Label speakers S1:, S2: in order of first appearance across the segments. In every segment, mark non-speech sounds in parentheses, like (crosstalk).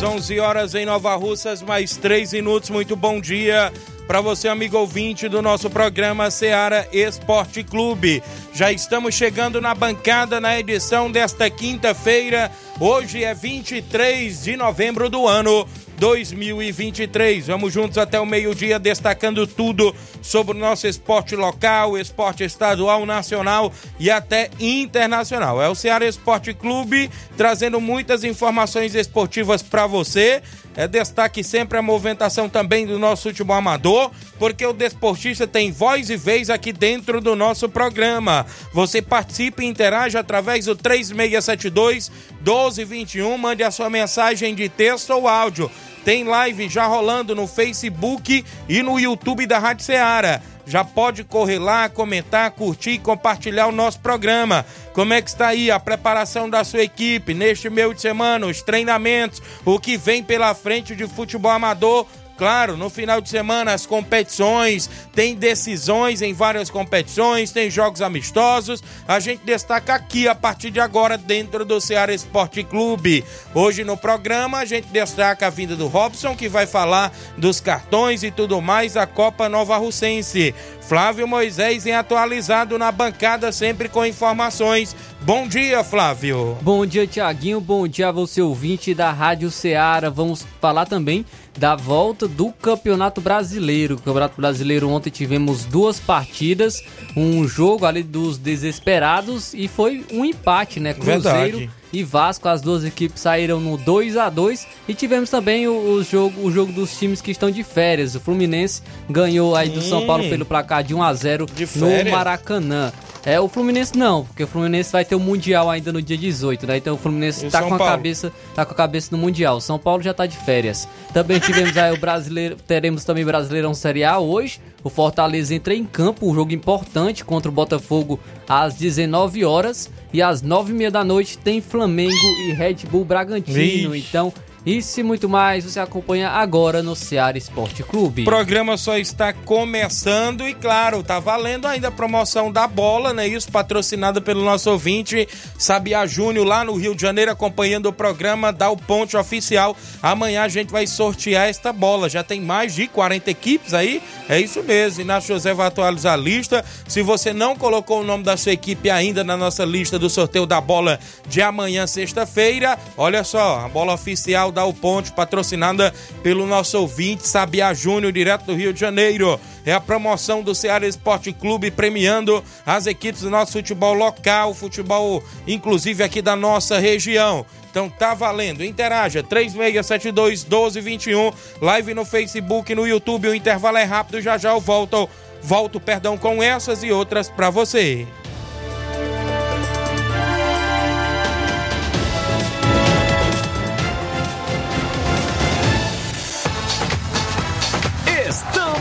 S1: 11 horas, 11 horas em Nova Russas, mais 3 minutos. Muito bom dia para você, amigo ouvinte do nosso programa Seara Esporte Clube. Já estamos chegando na bancada na edição desta quinta-feira. Hoje é 23 de novembro do ano 2023. Vamos juntos até o meio-dia destacando tudo sobre o nosso esporte local, esporte estadual, nacional e até internacional. É o Ceará Esporte Clube trazendo muitas informações esportivas para você. É destaque sempre a movimentação também do nosso último amador, porque o desportista tem voz e vez aqui dentro do nosso programa. Você participe e interage através do 3672 1221, mande a sua mensagem de texto ou áudio tem live já rolando no Facebook e no YouTube da Rádio Ceará. Já pode correr lá, comentar, curtir e compartilhar o nosso programa. Como é que está aí a preparação da sua equipe neste meio de semana, os treinamentos, o que vem pela frente de futebol amador Claro, no final de semana as competições, tem decisões em várias competições, tem jogos amistosos. A gente destaca aqui a partir de agora dentro do Ceará Esporte Clube. Hoje no programa a gente destaca a vinda do Robson, que vai falar dos cartões e tudo mais da Copa Nova Russense. Flávio Moisés em atualizado na bancada, sempre com informações. Bom dia, Flávio.
S2: Bom dia, Tiaguinho. Bom dia a você, ouvinte da Rádio Ceará. Vamos falar também da volta do Campeonato Brasileiro. O Campeonato Brasileiro ontem tivemos duas partidas, um jogo ali dos desesperados e foi um empate, né? Cruzeiro Verdade. E Vasco, as duas equipes saíram no 2 a 2 e tivemos também o, o, jogo, o jogo dos times que estão de férias. O Fluminense ganhou aí do São Paulo pelo placar de 1 a 0 no Maracanã. É, o Fluminense não, porque o Fluminense vai ter o Mundial ainda no dia 18, né? Então o Fluminense tá com, a cabeça, tá com a cabeça no Mundial. O São Paulo já tá de férias. Também tivemos aí o brasileiro, teremos também Brasileirão Série A hoje. O Fortaleza entra em campo, um jogo importante contra o Botafogo às 19 horas. E às 9h30 da noite tem Flamengo e Red Bull Bragantino. Vixe. Então isso e muito mais você acompanha agora no Ceará Esporte Clube.
S1: O programa só está começando e, claro, tá valendo ainda a promoção da bola, né? Isso patrocinado pelo nosso ouvinte Sabia Júnior lá no Rio de Janeiro, acompanhando o programa Dá o Ponte Oficial. Amanhã a gente vai sortear esta bola. Já tem mais de 40 equipes aí. É isso mesmo. Inácio José vai atualizar a lista. Se você não colocou o nome da sua equipe ainda na nossa lista do sorteio da bola de amanhã, sexta-feira, olha só, a bola oficial Comercial Dal Ponte, patrocinada pelo nosso ouvinte Sabia Júnior, direto do Rio de Janeiro. É a promoção do Ceará Esporte Clube premiando as equipes do nosso futebol local, futebol inclusive aqui da nossa região. Então tá valendo. Interaja 3672 1221, live no Facebook, no YouTube. O intervalo é rápido, já já eu volto, volto, perdão, com essas e outras para você.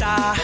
S3: vem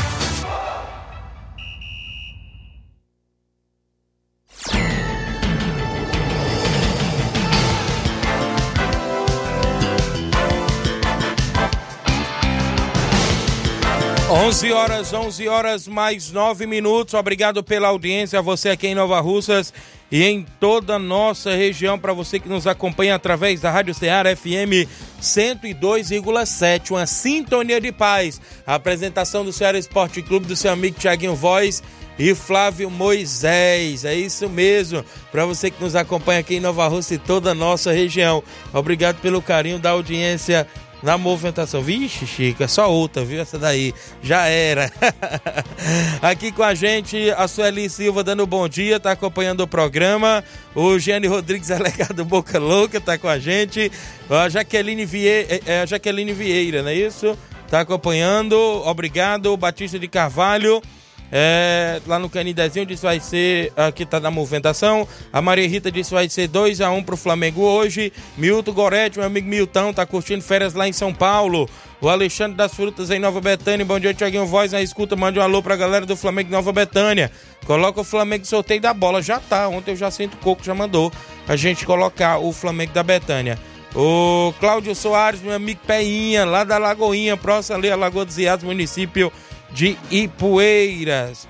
S1: 11 horas, 11 horas mais 9 minutos. Obrigado pela audiência, a você aqui em Nova Russas e em toda a nossa região. Para você que nos acompanha através da Rádio Ceará FM 102,7. Uma sintonia de paz. A apresentação do Ceará Esporte Clube do seu amigo Tiaguinho Voz e Flávio Moisés. É isso mesmo. Para você que nos acompanha aqui em Nova Rússia e toda a nossa região. Obrigado pelo carinho da audiência na movimentação. Vixe, Chica, só outra, viu? Essa daí já era. (laughs) Aqui com a gente, a Sueli Silva dando bom dia, tá acompanhando o programa. O Gênio Rodrigues, (laughs) delegado Boca Louca, tá com a gente. A Jaqueline Vieira, é, a Jaqueline Vieira, não é isso? Tá acompanhando. Obrigado, Batista de Carvalho. É, lá no Canidezinho disse vai ser, aqui tá na movimentação. A Maria Rita disse vai ser 2 a 1 um pro Flamengo hoje. Milton Goretti, meu amigo Milton, tá curtindo férias lá em São Paulo. O Alexandre das Frutas em Nova Betânia. Bom dia, Tiaguinho Voz na escuta. Mande um alô pra galera do Flamengo em Nova Betânia. Coloca o Flamengo sorteio da bola. Já tá. Ontem eu já sinto coco, já mandou a gente colocar o Flamengo da Betânia. O Cláudio Soares, meu amigo Peinha, lá da Lagoinha, próximo ali a Lagoa dos Iados, município de Ipueiras.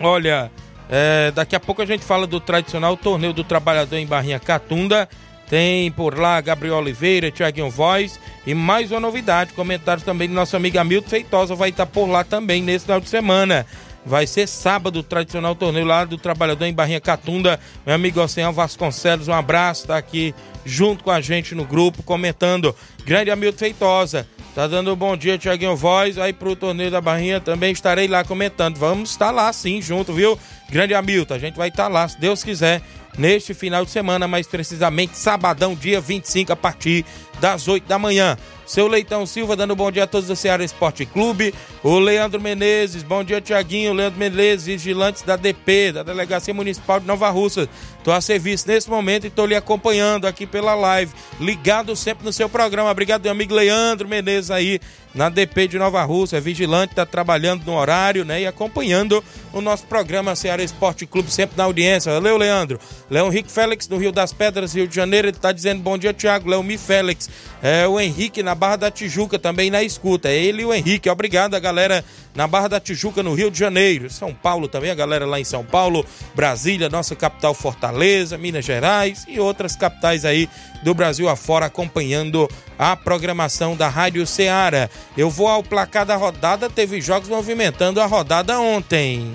S1: Olha, é, daqui a pouco a gente fala do tradicional torneio do trabalhador em Barrinha Catunda. Tem por lá Gabriel Oliveira, Tiaguinho Voz e mais uma novidade, comentários também do nosso amigo Hamilton Feitosa vai estar por lá também nesse final de semana. Vai ser sábado o tradicional torneio lá do Trabalhador em Barrinha Catunda. Meu amigo Oceano Vasconcelos, um abraço, tá aqui junto com a gente no grupo, comentando. Grande Hamilton Feitosa. Tá dando um bom dia, Tiaguinho Voz. Aí pro torneio da Barrinha também estarei lá comentando. Vamos estar lá sim, junto, viu? Grande Hamilton, a gente vai estar lá, se Deus quiser, neste final de semana, mais precisamente sabadão, dia 25, a partir das 8 da manhã. Seu Leitão Silva dando bom dia a todos do Ceará Esporte Clube. O Leandro Menezes, bom dia, Tiaguinho. Leandro Menezes, vigilantes da DP, da Delegacia Municipal de Nova Russa. Estou a serviço nesse momento e estou lhe acompanhando aqui pela live. Ligado sempre no seu programa. Obrigado, meu amigo Leandro Menezes aí na DP de Nova Russa. É vigilante, está trabalhando no horário, né? E acompanhando o nosso programa Ceará Esporte Clube, sempre na audiência. Valeu, Leandro. Leão Henrique Félix, no Rio das Pedras, Rio de Janeiro, ele está dizendo bom dia, Tiago. Leão Mi Félix. É, o Henrique na Barra da Tijuca também na escuta. É ele e o Henrique. Obrigado a galera na Barra da Tijuca, no Rio de Janeiro. São Paulo também, a galera lá em São Paulo, Brasília, nossa capital Fortaleza, Minas Gerais e outras capitais aí do Brasil afora acompanhando a programação da Rádio Ceará. Eu vou ao placar da rodada, teve jogos movimentando a rodada ontem.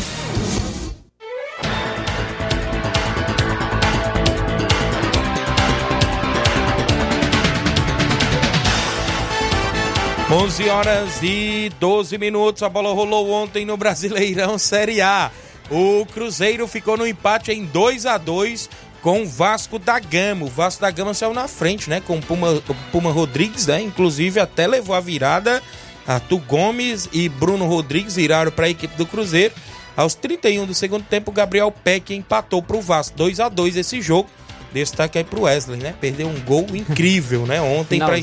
S1: Onze horas e 12 minutos. A bola rolou ontem no Brasileirão Série A. O Cruzeiro ficou no empate em 2 a 2 com o Vasco da Gama. O Vasco da Gama saiu na frente, né? Com o Puma, Puma Rodrigues, né? Inclusive até levou a virada. Arthur Gomes e Bruno Rodrigues viraram para a equipe do Cruzeiro. Aos 31 do segundo tempo, Gabriel Peck empatou para o Vasco. 2 a 2 esse jogo. Destaque aí pro Wesley, né? Perdeu um gol incrível, né? Ontem pra...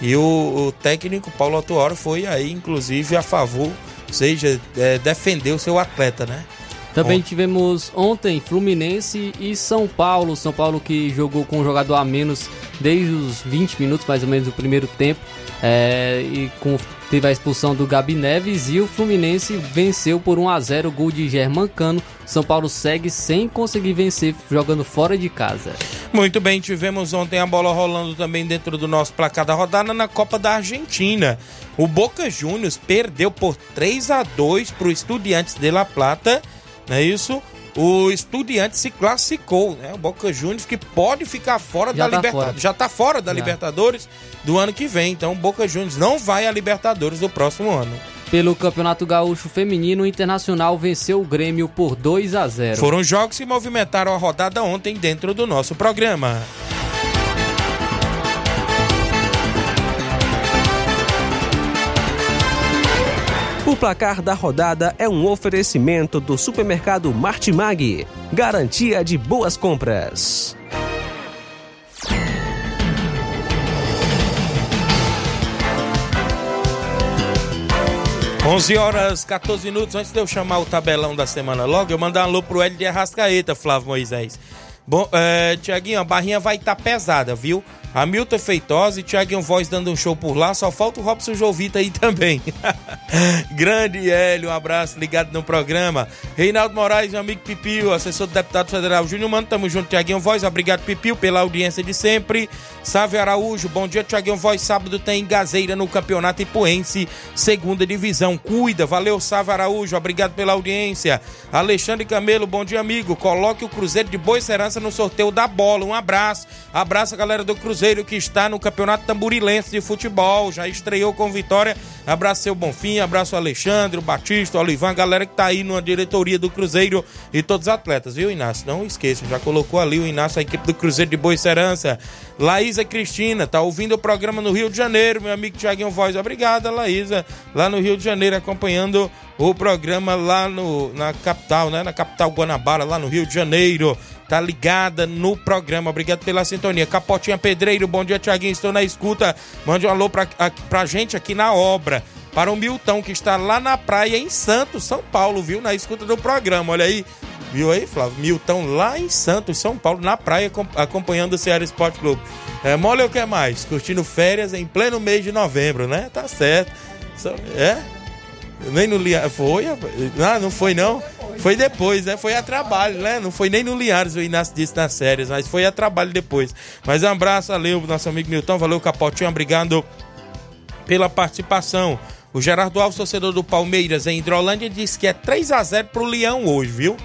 S1: E o, o, técnico Paulo Autuoro foi aí, inclusive, a favor, ou seja, é, defendeu seu atleta, né?
S2: Também tivemos ontem Fluminense e São Paulo. São Paulo que jogou com um jogador a menos desde os 20 minutos, mais ou menos, do primeiro tempo. É, e com, teve a expulsão do Gabi Neves e o Fluminense venceu por 1 a 0 o gol de Germancano. São Paulo segue sem conseguir vencer, jogando fora de casa.
S1: Muito bem, tivemos ontem a bola rolando também dentro do nosso placar da rodada na Copa da Argentina. O Boca Juniors perdeu por 3 a 2 para o Estudiantes de La Plata, não é isso? O Estudiante se classificou, né? O Boca Juniors que pode ficar fora
S2: Já
S1: da
S2: tá
S1: Libertadores. Já tá fora da
S2: Já.
S1: Libertadores do ano que vem. Então o Boca Juniors não vai à Libertadores do próximo ano.
S2: Pelo Campeonato Gaúcho Feminino, o Internacional venceu o Grêmio por 2 a 0.
S1: Foram jogos que movimentaram a rodada ontem dentro do nosso programa.
S4: O placar da rodada é um oferecimento do supermercado Martimag. Garantia de boas compras.
S1: 11 horas 14 minutos antes de eu chamar o tabelão da semana logo, eu mandar um alô pro L de Arrascaeta, Flávio Moisés. Bom, é, Tiaguinho, a barrinha vai estar pesada, viu? Hamilton Feitosa e Tiaguinho Voz dando um show por lá, só falta o Robson Jovita aí (laughs) também. Grande Hélio, um abraço, ligado no programa. Reinaldo Moraes, meu amigo Pipio, assessor do deputado federal Júnior Mano, tamo junto, Tiaguinho Voz, obrigado Pipio pela audiência de sempre. Sávio Araújo, bom dia, Tiaguinho Voz, sábado tem Gazeira no Campeonato Ipuense, segunda divisão, cuida, valeu Sávio Araújo, obrigado pela audiência. Alexandre Camelo, bom dia amigo, coloque o Cruzeiro de Boa Serança no sorteio da bola, um abraço, abraço galera do Cruzeiro que está no Campeonato Tamburilense de Futebol, já estreou com vitória, abraço seu Bonfim, abraço Alexandre, o Batista, o galera que tá aí na diretoria do Cruzeiro e todos os atletas, viu Inácio? Não esqueça, já colocou ali o Inácio, a equipe do Cruzeiro de Boa Serança. Laísa Cristina, tá ouvindo o programa no Rio de Janeiro, meu amigo Tiaguinho Voz, obrigada Laísa, lá no Rio de Janeiro acompanhando o programa lá no, na capital, né? Na capital Guanabara, lá no Rio de Janeiro. Tá ligada no programa. Obrigado pela sintonia. Capotinha Pedreiro, bom dia, Tiaguinho. Estou na escuta. Mande um alô pra, pra gente aqui na obra. Para o Milton, que está lá na praia em Santos, São Paulo, viu? Na escuta do programa. Olha aí. Viu aí, Flávio? Milton lá em Santos, São Paulo, na praia, acom- acompanhando o Ceará Esporte Clube. É, mole o que mais? Curtindo férias em pleno mês de novembro, né? Tá certo. É? Nem no Linhares. Foi? Ah, não foi não? Foi depois, né? Foi a trabalho, né? Não foi nem no Linhares, o Inácio disse nas séries, mas foi a trabalho depois. Mas um abraço, valeu, nosso amigo Milton, valeu, Capotinho, obrigado pela participação. O Gerardo Alves, torcedor do Palmeiras, em Hidrolândia, disse que é 3x0 pro Leão hoje, viu?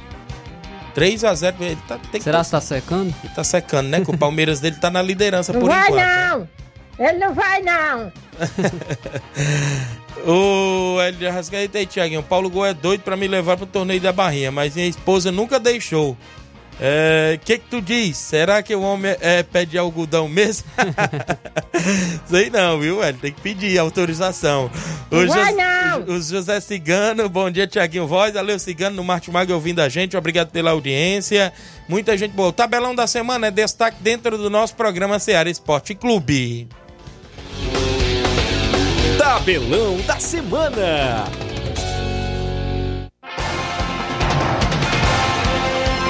S1: 3x0, ele tá, tem que
S2: Será que tá secando?
S1: ele tá secando, né? Que o Palmeiras dele tá na liderança
S5: Não
S1: por
S5: vai
S1: enquanto. né?
S5: não! Ele não vai não! (laughs)
S1: O Hélio Arrascaeta e Tiaguinho, o Paulo Gol é doido pra me levar pro torneio da Barrinha, mas minha esposa nunca deixou. É, que que tu diz? Será que o homem é pé de algodão mesmo? (laughs) Sei não, viu, Hélio? Tem que pedir autorização. O,
S5: Não vai
S1: Jos-
S5: não!
S1: o José Cigano, bom dia, Tiaguinho Voz. Valeu, Cigano, no Martimag ouvindo a gente. Obrigado pela audiência. Muita gente boa. O tabelão da semana é destaque dentro do nosso programa Seara Esporte Clube.
S6: Tabelão da semana.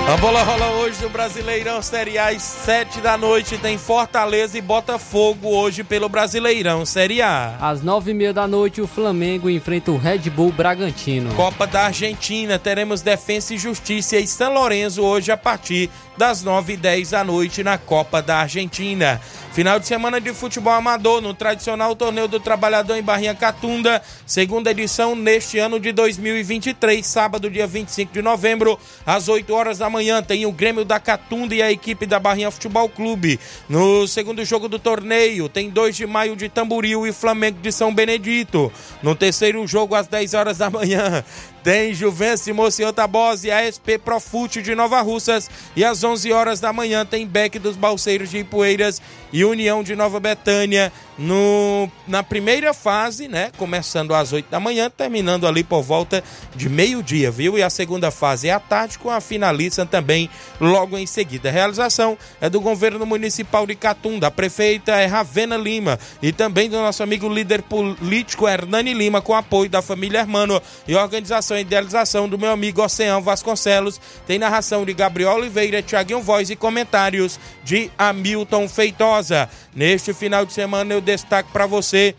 S1: A bola rola hoje no Brasileirão Série A às 7 da noite. Tem Fortaleza e Botafogo hoje pelo Brasileirão Série A.
S2: Às nove e meia da noite, o Flamengo enfrenta o Red Bull Bragantino.
S1: Copa da Argentina, teremos Defensa e Justiça e São Lourenço hoje a partir das 9 e 10 da noite na Copa da Argentina. Final de semana de futebol amador no tradicional Torneio do Trabalhador em Barrinha Catunda, segunda edição neste ano de 2023, sábado, dia 25 de novembro, às 8 horas da manhã. Tem o Grêmio da Catunda e a equipe da Barrinha Futebol Clube. No segundo jogo do torneio, tem 2 de maio de Tamboril e Flamengo de São Benedito. No terceiro jogo, às 10 horas da manhã, tem Juventus Mocinho Tabosa e a SP Profute de Nova Russas. E às 11 horas da manhã tem Beck dos Balseiros de Ipueiras e União de Nova Betânia no, na primeira fase, né? Começando às 8 da manhã, terminando ali por volta de meio-dia, viu? E a segunda fase é à tarde, com a finalista também logo em seguida. A realização é do governo municipal de Catunda, a prefeita é Ravena Lima e também do nosso amigo líder político Hernani Lima, com apoio da família Hermano e organização e idealização do meu amigo Oceano Vasconcelos. Tem narração de Gabriel Oliveira, Tiaguinho Voz e comentários de Hamilton Feitosa. Neste final de semana eu destaco para você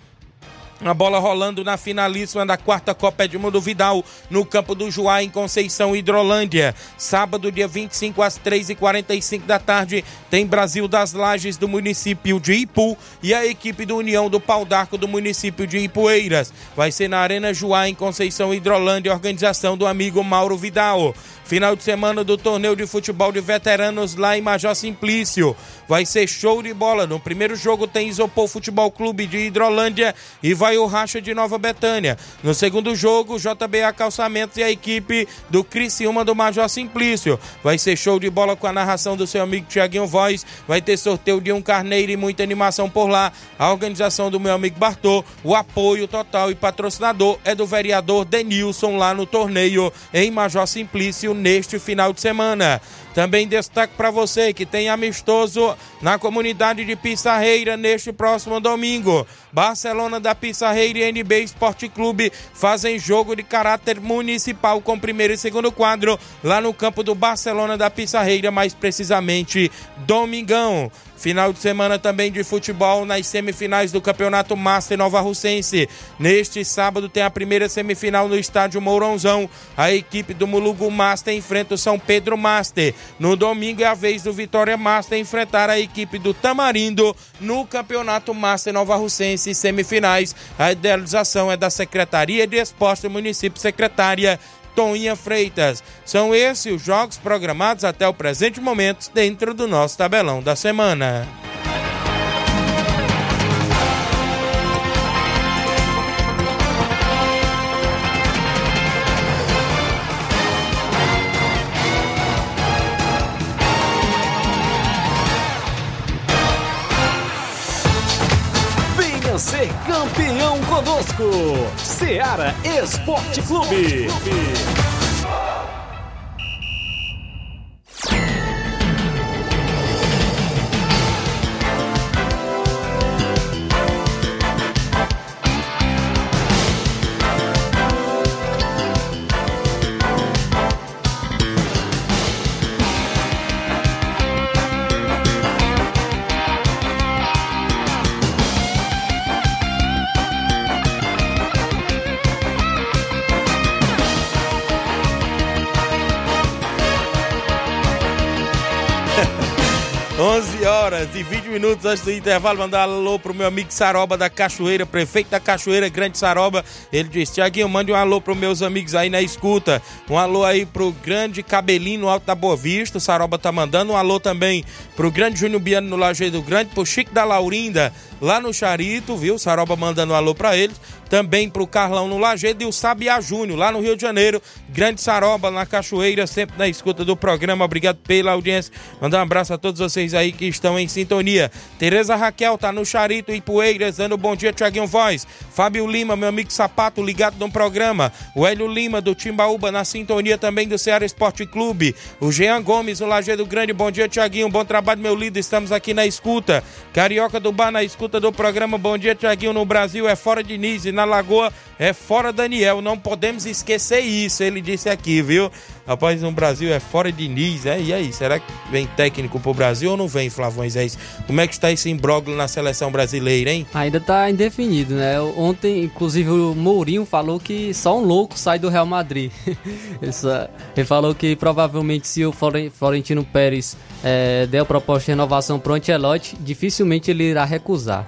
S1: a bola rolando na finalíssima da quarta Copa Edmundo Vidal, no campo do Juá, em Conceição, Hidrolândia. Sábado, dia 25, às 3h45 da tarde, tem Brasil das Lages do município de Ipu e a equipe do União do Pau d'Arco do município de Ipueiras. Vai ser na Arena Juá, em Conceição, Hidrolândia, organização do amigo Mauro Vidal. Final de semana do torneio de futebol de veteranos lá em Major Simplício. Vai ser show de bola. No primeiro jogo tem Isopor Futebol Clube de Hidrolândia e vai o Racha de Nova Betânia. No segundo jogo, JBA Calçamentos e a equipe do Criciúma do Major Simplício. Vai ser show de bola com a narração do seu amigo Tiaguinho Voz. Vai ter sorteio de um carneiro e muita animação por lá. A organização do meu amigo Bartô. O apoio total e patrocinador é do vereador Denilson lá no torneio em Major Simplício neste final de semana. Também destaque para você que tem amistoso na comunidade de Pissarreira neste próximo domingo. Barcelona da Pissarreira e NB Esporte Clube fazem jogo de caráter municipal com primeiro e segundo quadro lá no campo do Barcelona da Pissarreira, mais precisamente domingão. Final de semana também de futebol nas semifinais do Campeonato Master Nova Russense. Neste sábado tem a primeira semifinal no estádio Mourãozão. A equipe do Mulugu Master enfrenta o São Pedro Master. No domingo é a vez do Vitória Master enfrentar a equipe do Tamarindo no Campeonato Master Nova Russense semifinais. A idealização é da Secretaria de Esporte do município secretária Toninha Freitas. São esses os jogos programados até o presente momento dentro do nosso tabelão da semana.
S6: Esporte Clube.
S1: Horas e 20 minutos antes do intervalo, mandar alô pro meu amigo Saroba da Cachoeira, prefeito da Cachoeira, Grande Saroba. Ele disse: Tiaguinho, mande um alô pros meus amigos aí na escuta. Um alô aí pro grande Cabelinho no Alto da Boa Vista, o Saroba tá mandando. Um alô também pro grande Júnior Biano no Lajeado Grande, pro Chico da Laurinda lá no Charito, viu? Saroba mandando um alô pra eles. Também pro Carlão no Lajeado e o Sabiá Júnior lá no Rio de Janeiro. Grande Saroba na Cachoeira, sempre na escuta do programa. Obrigado pela audiência. Mandar um abraço a todos vocês aí que estão em sintonia. Tereza Raquel tá no Charito e Poeiras, dando bom dia, Tiaguinho Voz. Fábio Lima, meu amigo Sapato, ligado no programa. O Hélio Lima, do Timbaúba, na sintonia também do Ceará Esporte Clube. O Jean Gomes, no Lajeado Grande, bom dia, Tiaguinho. Bom trabalho, meu líder. Estamos aqui na escuta. Carioca do Bar, na escuta do programa. Bom dia, Tiaguinho. No Brasil é fora de Nise, na Lagoa é fora Daniel. Não podemos esquecer isso, ele disse aqui, viu? Rapaz, no Brasil é fora de Nise, é? E aí, será que vem técnico pro Brasil ou não vem, Flávio? Flávio Moisés. Como é que está esse imbróglio na seleção brasileira, hein?
S2: Ainda tá indefinido, né? Ontem, inclusive, o Mourinho falou que só um louco sai do Real Madrid. (laughs) Ele falou que provavelmente se o Florentino Pérez é, der a proposta de renovação pro Ancelotti, dificilmente ele irá recusar.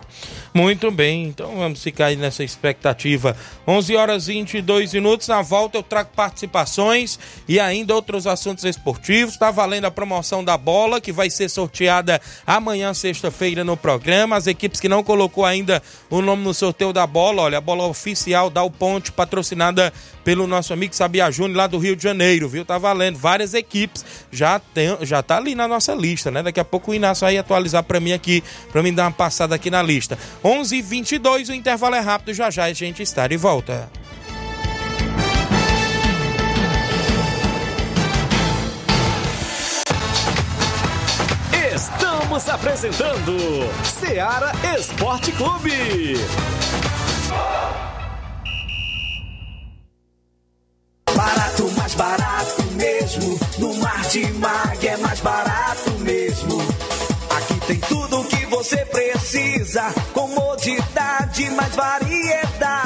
S1: Muito bem, então vamos ficar aí nessa expectativa. 11 horas e 22 minutos. Na volta eu trago participações e ainda outros assuntos esportivos. Está valendo a promoção da bola que vai ser sorteada amanhã, sexta-feira, no programa. As equipes que não colocou ainda o nome no sorteio da bola, olha, a bola oficial da O Ponte, patrocinada pelo nosso amigo Sabia Júnior lá do Rio de Janeiro, viu? Tá valendo. Várias equipes já tem, já tá ali na nossa lista, né? Daqui a pouco o Inácio vai atualizar para mim aqui, para mim dar uma passada aqui na lista. 11 h 22 o intervalo é rápido, já já a gente está de volta.
S6: Estamos apresentando Seara Esporte Clube.
S3: Barato, mais barato mesmo. No Martimag é mais barato mesmo. Aqui tem tudo o que você precisa. Comodidade, mais variedade.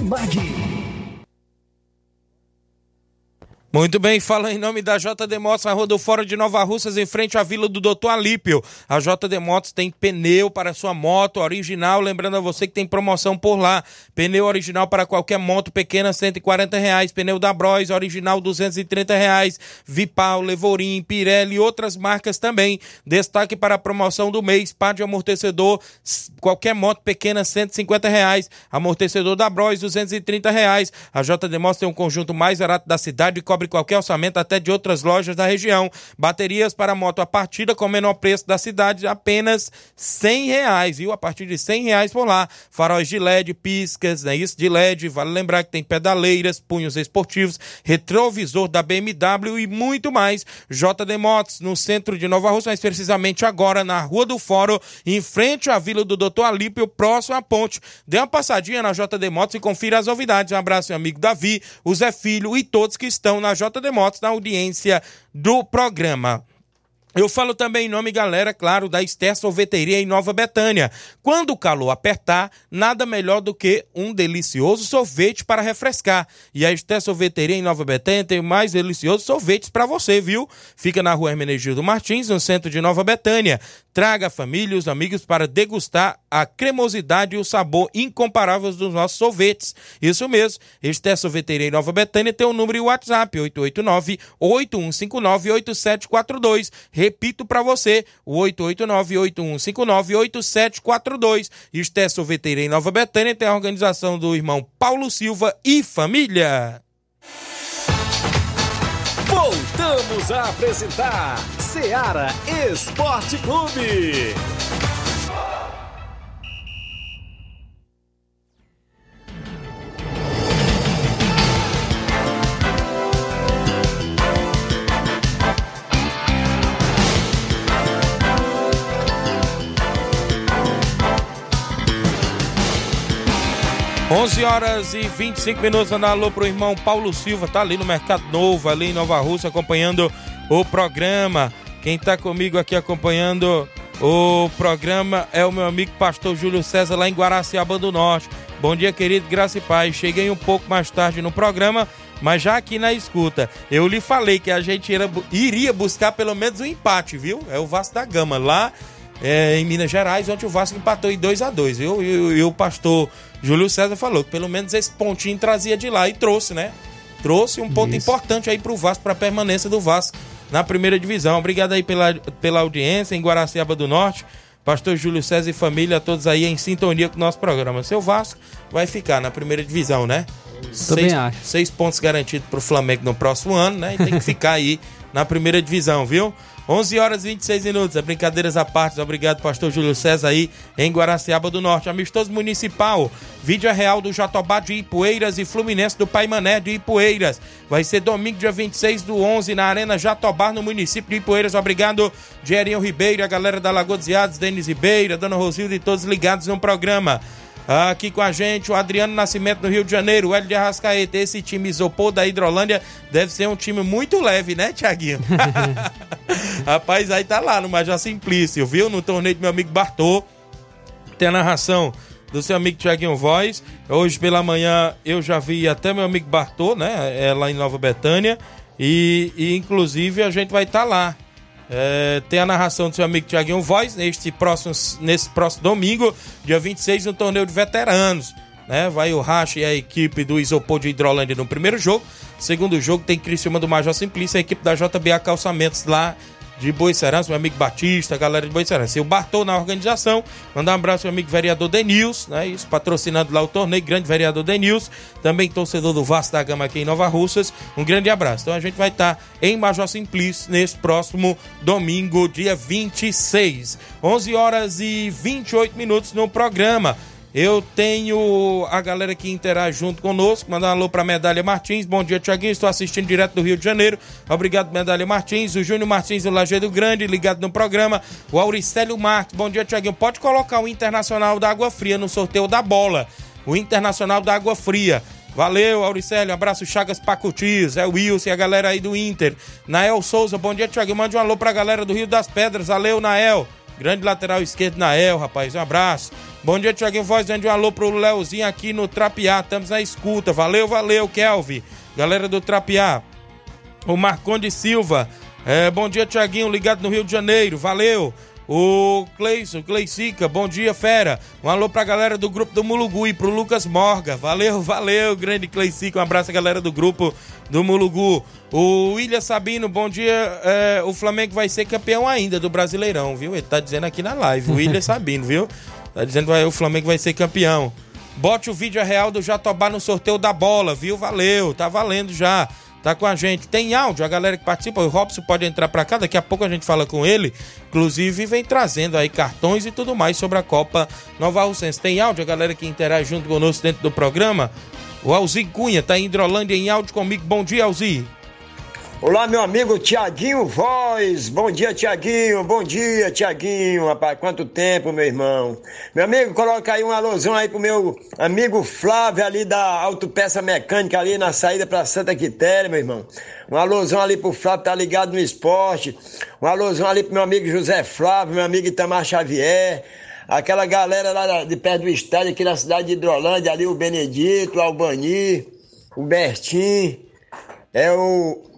S6: Martimag.
S1: Muito bem, fala em nome da JD Motos, na Rua do Fora de Nova Russas, em frente à Vila do Doutor Alípio. A JD Motos tem pneu para sua moto original, lembrando a você que tem promoção por lá. Pneu original para qualquer moto pequena, 140 reais. Pneu da Bros, original, 230 reais. Vipal, Levorim, Pirelli e outras marcas também. Destaque para a promoção do mês, par de amortecedor, qualquer moto pequena, 150 reais. Amortecedor da Bros, 230 reais. A JD Motos tem um conjunto mais barato da cidade e qualquer orçamento até de outras lojas da região. Baterias para moto a partida com menor preço da cidade, apenas cem reais, viu? A partir de cem reais por lá. Faróis de LED, piscas, né? Isso de LED. Vale lembrar que tem pedaleiras, punhos esportivos, retrovisor da BMW e muito mais. JD Motos, no centro de Nova Rússia, mais precisamente agora na Rua do Fórum, em frente à Vila do Doutor Alípio, próximo à ponte. Dê uma passadinha na JD Motos e confira as novidades. Um abraço, meu amigo Davi, o Zé Filho e todos que estão na JD Motos na audiência do programa. Eu falo também em nome, galera, claro, da Esther Sorveteria em Nova Betânia. Quando o calor apertar, nada melhor do que um delicioso sorvete para refrescar. E a Esther Sorveteria em Nova Betânia tem mais deliciosos sorvetes para você, viu? Fica na rua Hermenegildo Martins, no centro de Nova Betânia. Traga a família e os amigos para degustar a cremosidade e o sabor incomparáveis dos nossos sorvetes. Isso mesmo, Esther Sorveteria em Nova Betânia tem o um número e WhatsApp, 889-8159-8742. Repito para você, o 889-8159-8742. Esté Sorveteria em Nova Betânia tem a organização do irmão Paulo Silva e família.
S6: Voltamos a apresentar Seara Esporte Clube.
S1: 11 horas e 25 minutos, dando alô pro irmão Paulo Silva, tá ali no Mercado Novo, ali em Nova Rússia, acompanhando o programa. Quem tá comigo aqui acompanhando o programa é o meu amigo pastor Júlio César, lá em Guaraciaba do Norte. Bom dia, querido, graça e paz. Cheguei um pouco mais tarde no programa, mas já aqui na escuta. Eu lhe falei que a gente iria buscar pelo menos um empate, viu? É o Vasco da Gama, lá é, em Minas Gerais, onde o Vasco empatou em 2 a 2 E o pastor Júlio César falou que pelo menos esse pontinho trazia de lá e trouxe, né? Trouxe um ponto Isso. importante aí pro Vasco, pra permanência do Vasco na primeira divisão. Obrigado aí pela, pela audiência em Guaraciaba do Norte. Pastor Júlio César e família, todos aí em sintonia com o nosso programa. Seu Vasco vai ficar na primeira divisão, né?
S2: Também
S1: seis,
S2: acho.
S1: seis pontos garantidos pro Flamengo no próximo ano, né? E tem que ficar aí na primeira divisão, viu? 11 horas e 26 minutos, é brincadeiras à parte. Obrigado, pastor Júlio César aí em Guaraciaba do Norte. Amistoso Municipal, vídeo real do Jatobá de Ipueiras e Fluminense do Paimané de Ipueiras. Vai ser domingo, dia 26 do 11, na Arena Jatobá, no município de Ipueiras. Obrigado, Gerinho Ribeiro, a galera da Lagoa dos Iados, Denis Ribeiro, Dona Rosilda e todos ligados no programa. Aqui com a gente o Adriano Nascimento do Rio de Janeiro, o Hélio de Arrascaeta. Esse time isopor da Hidrolândia deve ser um time muito leve, né, Tiaguinho? (laughs) Rapaz, aí tá lá no Major Simplício, viu? No torneio do meu amigo Bartô. Tem a narração do seu amigo Tiaguinho Voz. Hoje pela manhã eu já vi até meu amigo Bartô, né? É lá em Nova Betânia. E, e inclusive a gente vai estar tá lá. É, tem a narração do seu amigo Tiaguinho Voz neste próximo, nesse próximo domingo, dia 26, no torneio de veteranos. Né? Vai o Racha e a equipe do Isopor de Hidrolândia no primeiro jogo. Segundo jogo tem Criciúma do Major Simplício, a equipe da JBA Calçamentos lá de Boicerança, meu amigo Batista, galera de Boicerança. E o Bartô na organização, mandar um abraço meu amigo vereador Denils, né? Isso, patrocinando lá o torneio, grande vereador Denils, também torcedor do Vasco da Gama aqui em Nova Russas. Um grande abraço. Então a gente vai estar tá em Major Simplício nesse próximo domingo, dia 26. 11 horas e 28 minutos no programa. Eu tenho a galera que interage junto conosco. Mandar um alô para Medalha Martins. Bom dia, Tiaguinho. Estou assistindo direto do Rio de Janeiro. Obrigado, Medalha Martins. O Júnior Martins do Lajeado Grande, ligado no programa. O Auricélio Marques. Bom dia, Tiaguinho. Pode colocar o Internacional da Água Fria no sorteio da bola. O Internacional da Água Fria. Valeu, Auricélio. Abraço, Chagas Pacutis. É o Wilson e a galera aí do Inter. Nael Souza. Bom dia, Tiaguinho. Mande um alô para a galera do Rio das Pedras. Valeu, Nael. Grande lateral esquerdo, Nael, rapaz. Um abraço. Bom dia, Tiaguinho Voz, dando um alô pro Leozinho aqui no Trapiá. Estamos na escuta. Valeu, valeu, Kelvin. Galera do Trapiá. O Marconde Silva. É, bom dia, Tiaguinho, ligado no Rio de Janeiro. Valeu. O Cleison, Cleicica, bom dia, fera. Um alô pra galera do grupo do Mulugu e pro Lucas Morga. Valeu, (laughs) valeu, grande Cleicica. Um abraço à galera do grupo do Mulugu. O William Sabino, bom dia. É, o Flamengo vai ser campeão ainda do Brasileirão, viu? Ele tá dizendo aqui na live. O William (laughs) Sabino, viu? Tá dizendo que o Flamengo vai ser campeão. Bote o vídeo real do Jatobá no sorteio da bola, viu? Valeu, tá valendo já. Tá com a gente. Tem áudio, a galera que participa. O Robson pode entrar para cá, daqui a pouco a gente fala com ele. Inclusive, vem trazendo aí cartões e tudo mais sobre a Copa Nova Russense. Tem áudio, a galera que interage junto conosco dentro do programa. O Alzi Cunha tá em Hidrolândia em áudio comigo. Bom dia, Alzi.
S7: Olá, meu amigo Tiaguinho Voz. Bom dia, Tiaguinho. Bom dia, Tiaguinho. Rapaz, quanto tempo, meu irmão. Meu amigo, coloca aí um alusão aí pro meu amigo Flávio ali da Autopeça Mecânica ali na saída pra Santa Quitéria, meu irmão. Um alusão ali pro Flávio, tá ligado no esporte. Um alusão ali pro meu amigo José Flávio, meu amigo Itamar Xavier. Aquela galera lá de perto do estádio, aqui na cidade de Hidrolândia, ali o Benedito, o Albani, o Bertim. É o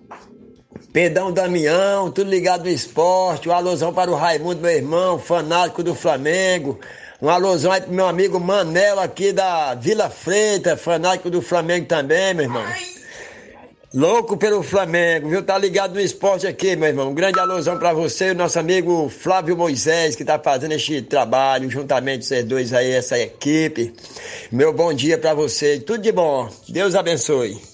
S7: Pedão Damião, tudo ligado no esporte. Um alusão para o Raimundo, meu irmão, fanático do Flamengo. Um alusão aí pro meu amigo Manel aqui da Vila Freita, fanático do Flamengo também, meu irmão. Louco pelo Flamengo, viu? Tá ligado no esporte aqui, meu irmão. Um grande alusão para você e o nosso amigo Flávio Moisés, que tá fazendo este trabalho, juntamente vocês dois aí, essa equipe. Meu bom dia para você. Tudo de bom. Deus abençoe.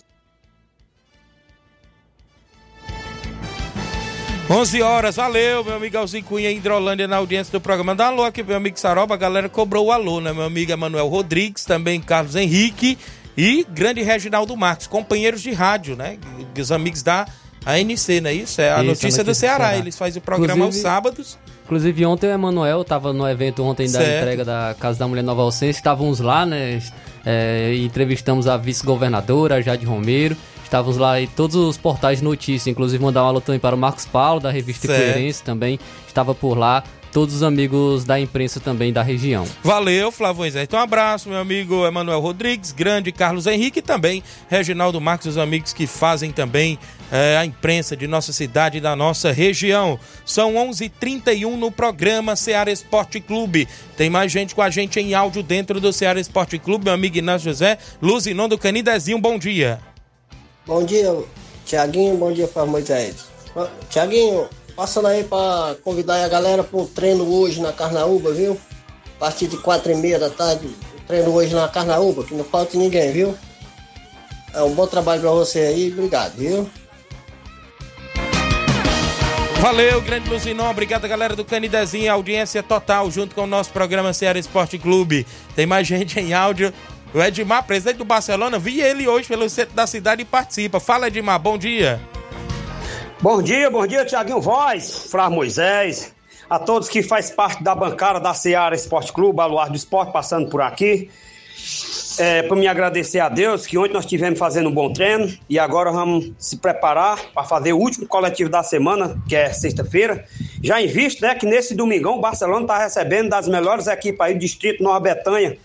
S1: 11 horas, valeu, meu amigo Alzinho Cunha, Hidrolândia, na audiência do programa. Dá alô aqui, meu amigo Saroba, a galera cobrou o alô, né? Meu amigo Emanuel Rodrigues, também Carlos Henrique e grande Reginaldo Marques, companheiros de rádio, né? Os amigos da ANC, não é isso? É a, isso, notícia, a notícia, do Ceará. Ceará. Eles fazem o programa aos sábados.
S2: Inclusive, ontem o Emanuel estava no evento ontem da certo. entrega da Casa da Mulher Nova Alcense, estávamos lá, né? É, entrevistamos a vice-governadora, Jade Romero. Estávamos lá em todos os portais de notícias, inclusive mandar um alô também para o Marcos Paulo, da revista Coerência também, estava por lá. Todos os amigos da imprensa também da região.
S1: Valeu, Flávio Zé. Então, um abraço, meu amigo Emanuel Rodrigues, grande Carlos Henrique e também Reginaldo Marcos, os amigos que fazem também é, a imprensa de nossa cidade e da nossa região. São 11:31 h 31 no programa Ceará Esporte Clube. Tem mais gente com a gente em áudio dentro do Ceará Esporte Clube, meu amigo Inácio José, Luzinon do Canidezinho, bom dia.
S8: Bom dia, Tiaguinho. Bom dia, para Moisés. Tiaguinho, passando aí para convidar a galera para o treino hoje na Carnaúba, viu? A partir de quatro e meia da tarde, treino hoje na Carnaúba, que não falta ninguém, viu? É um bom trabalho para você aí, obrigado, viu?
S1: Valeu, grande Luzinão. Obrigado, galera do Canidezinho. Audiência total, junto com o nosso programa Ceará Esporte Clube. Tem mais gente em áudio. O Edmar, presidente do Barcelona, vi ele hoje pelo centro da cidade e participa. Fala, Edmar, bom dia.
S9: Bom dia, bom dia, Tiaguinho Voz, Flávio Moisés, a todos que faz parte da bancada da Seara Esporte Clube, Baluar do Esporte, passando por aqui. É, para me agradecer a Deus que ontem nós estivemos fazendo um bom treino e agora vamos se preparar para fazer o último coletivo da semana, que é sexta-feira. Já em vista, né, que nesse domingão o Barcelona está recebendo das melhores equipes aí do Distrito Nova Betânia,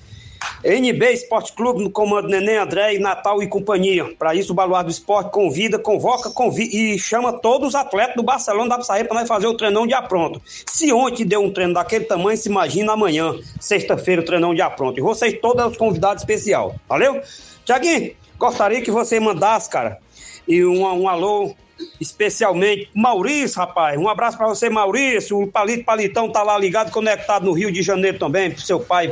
S9: NB Esporte Clube, no comando Neném André e Natal e companhia. Para isso, o Baluar do Esporte convida, convoca convida, e chama todos os atletas do Barcelona da sair para nós fazer o treinão de apronto. Se ontem deu um treino daquele tamanho, se imagina amanhã, sexta-feira, o treinão de apronto. E vocês todos os convidados especial. Valeu? Tiaguinho, gostaria que você mandasse, cara, e um, um alô especialmente Maurício, rapaz. Um abraço para você, Maurício. O Palito Palitão tá lá ligado, conectado no Rio de Janeiro também, pro seu pai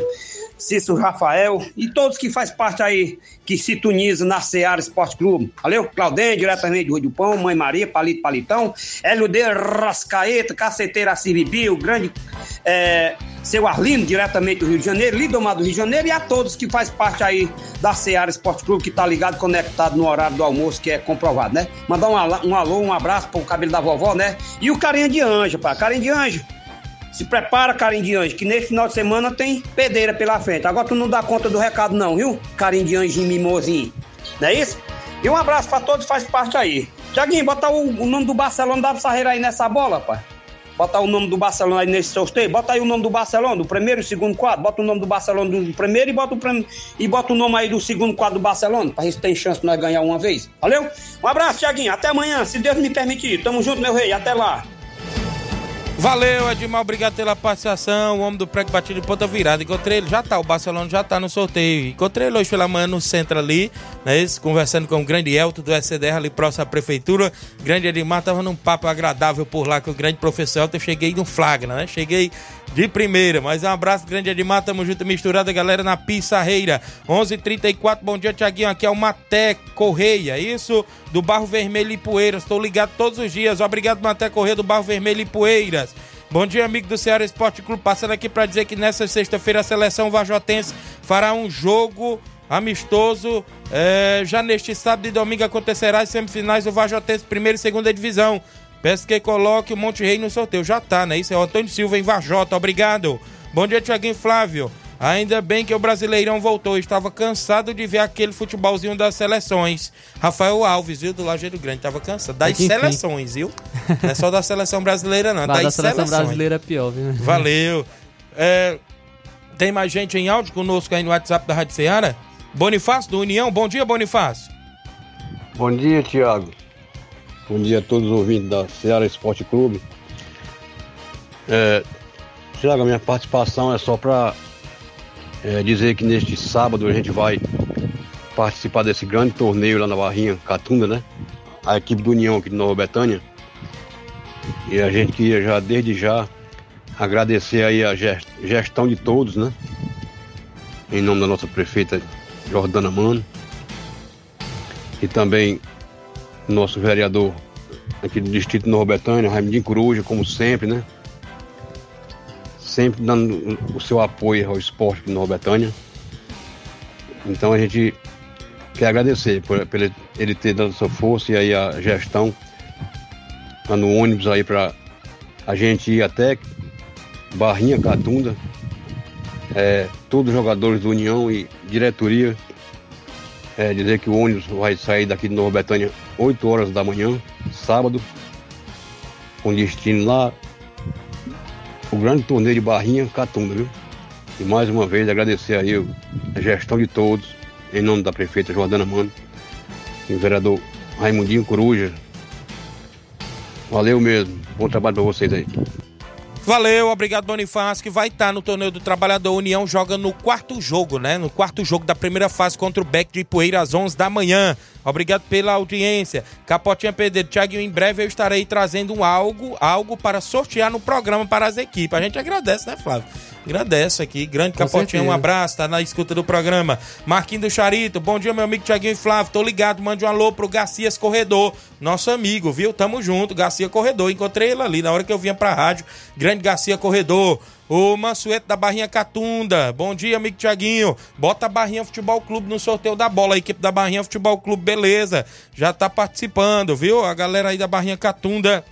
S9: Cícero Rafael e todos que faz parte aí, que sintoniza na Seara Esporte Clube. Valeu? Claudem, diretamente do Rio do Pão, Mãe Maria, Palito Palitão, Hélio de Rascaeta, Caceteira Cibibi, o grande é, seu Arlindo, diretamente do Rio de Janeiro, Lidomar do Rio de Janeiro, e a todos que faz parte aí da Seara Esporte Clube, que tá ligado, conectado no horário do almoço, que é comprovado, né? Mandar um, alô, um alô, um abraço pro cabelo da vovó, né? E o carinha de anjo, pá, carinha de anjo. Se prepara, carinho de anjo, que nesse final de semana tem pedeira pela frente. Agora tu não dá conta do recado, não, viu? Carinho de anjinho mimosinho. Não é isso? E um abraço pra todos faz parte aí. Tiaguinho, bota o, o, nome do Barcelona da Sarreira aí nessa bola, pai. Bota o nome do Barcelona aí nesse sorteio. Bota aí o nome do Barcelona, do primeiro e segundo quadro. Bota o nome do Barcelona do primeiro e bota o, e bota o nome aí do segundo quadro do Barcelona, pra gente ter chance de nós ganhar uma vez. Valeu? Um abraço, Tiaguinho. Até amanhã, se Deus me permitir. Tamo junto, meu rei. Até lá.
S1: Valeu, Edmar, obrigado pela participação. O homem do prego batido de ponta virada. Encontrei ele, já tá, o Barcelona já tá no sorteio. Encontrei ele hoje pela manhã no centro ali, né? Conversando com o grande Elton do SCDR ali próximo à prefeitura. Grande Edmar tava num papo agradável por lá com o grande professor Elton. Eu cheguei no flagra, né? Cheguei de primeira. Mas um abraço grande Edmar, tamo junto misturado, galera, na Pissarreira. 11:34 h 34 bom dia, Tiaguinho. Aqui é o Maté Correia, isso? Do Barro Vermelho e Poeiras. Estou ligado todos os dias. Obrigado, Maté Correia do Barro Vermelho e Poeiras. Bom dia, amigo do Ceará Esporte Clube. Passando aqui para dizer que nessa sexta-feira a seleção vajotense fará um jogo amistoso. É, já neste sábado e domingo acontecerá as semifinais do Vajotense, primeira e segunda divisão. Peço que coloque o Monte Rei no sorteio. Já tá, né? Isso é o Antônio Silva em Vajota. Obrigado. Bom dia, Tiaguinho Flávio. Ainda bem que o Brasileirão voltou. Estava cansado de ver aquele futebolzinho das seleções. Rafael Alves, viu, do Lajeiro Grande. Estava cansado. Das seleções, viu? Não é só da seleção brasileira, (laughs) não. Das
S2: da seleção
S1: seleções.
S2: brasileira é pior, viu?
S1: Valeu. É, tem mais gente em áudio conosco aí no WhatsApp da Rádio Ceará? Bonifácio do União. Bom dia, Bonifácio.
S10: Bom dia, Tiago. Bom dia a todos os ouvintes da Ceará Esporte Clube. É, Tiago, a minha participação é só para dizer que neste sábado a gente vai participar desse grande torneio lá na Barrinha Catunda, né? A equipe do União aqui de Nova Betânia. E a gente queria já, desde já, agradecer aí a ges- gestão de todos, né? Em nome da nossa prefeita Jordana Mano. E também nosso vereador aqui do Distrito de Betânia, Raimundinho Coruja, como sempre, né? Sempre dando o seu apoio ao esporte de Nova Betânia. Então a gente quer agradecer por, por ele- ter dado essa força e aí a gestão dando ônibus aí para a gente ir até Barrinha Catunda. É, todos os jogadores do União e diretoria é, dizer que o ônibus vai sair daqui de Nova Betânia 8 horas da manhã, sábado, com destino lá, o grande torneio de Barrinha Catunda, viu? E mais uma vez agradecer aí a gestão de todos, em nome da prefeita Jordana Mano e o vereador Raimundinho Coruja. Valeu mesmo, bom trabalho para vocês aí.
S1: Valeu, obrigado Bonifácio, que vai estar no torneio do Trabalhador. União joga no quarto jogo, né? No quarto jogo da primeira fase contra o Beck de Ipueira às 11 da manhã. Obrigado pela audiência. Capotinha Pedreiro, Thiago, em breve eu estarei trazendo um algo, algo para sortear no programa para as equipes. A gente agradece, né, Flávio? Agradece aqui. Grande
S2: Com
S1: Capotinha, um
S2: certeza.
S1: abraço, tá na escuta do programa. Marquinhos do Charito, bom dia, meu amigo Tiaguinho e Flávio. Tô ligado, mande um alô pro Garcias Corredor, nosso amigo, viu? Tamo junto, Garcia Corredor. Encontrei ele ali na hora que eu vinha pra rádio. Grande Garcia Corredor. O Mansueto da Barrinha Catunda. Bom dia, amigo Tiaguinho. Bota a Barrinha Futebol Clube no sorteio da bola. A equipe da Barrinha Futebol Clube, beleza. Já tá participando, viu? A galera aí da Barrinha Catunda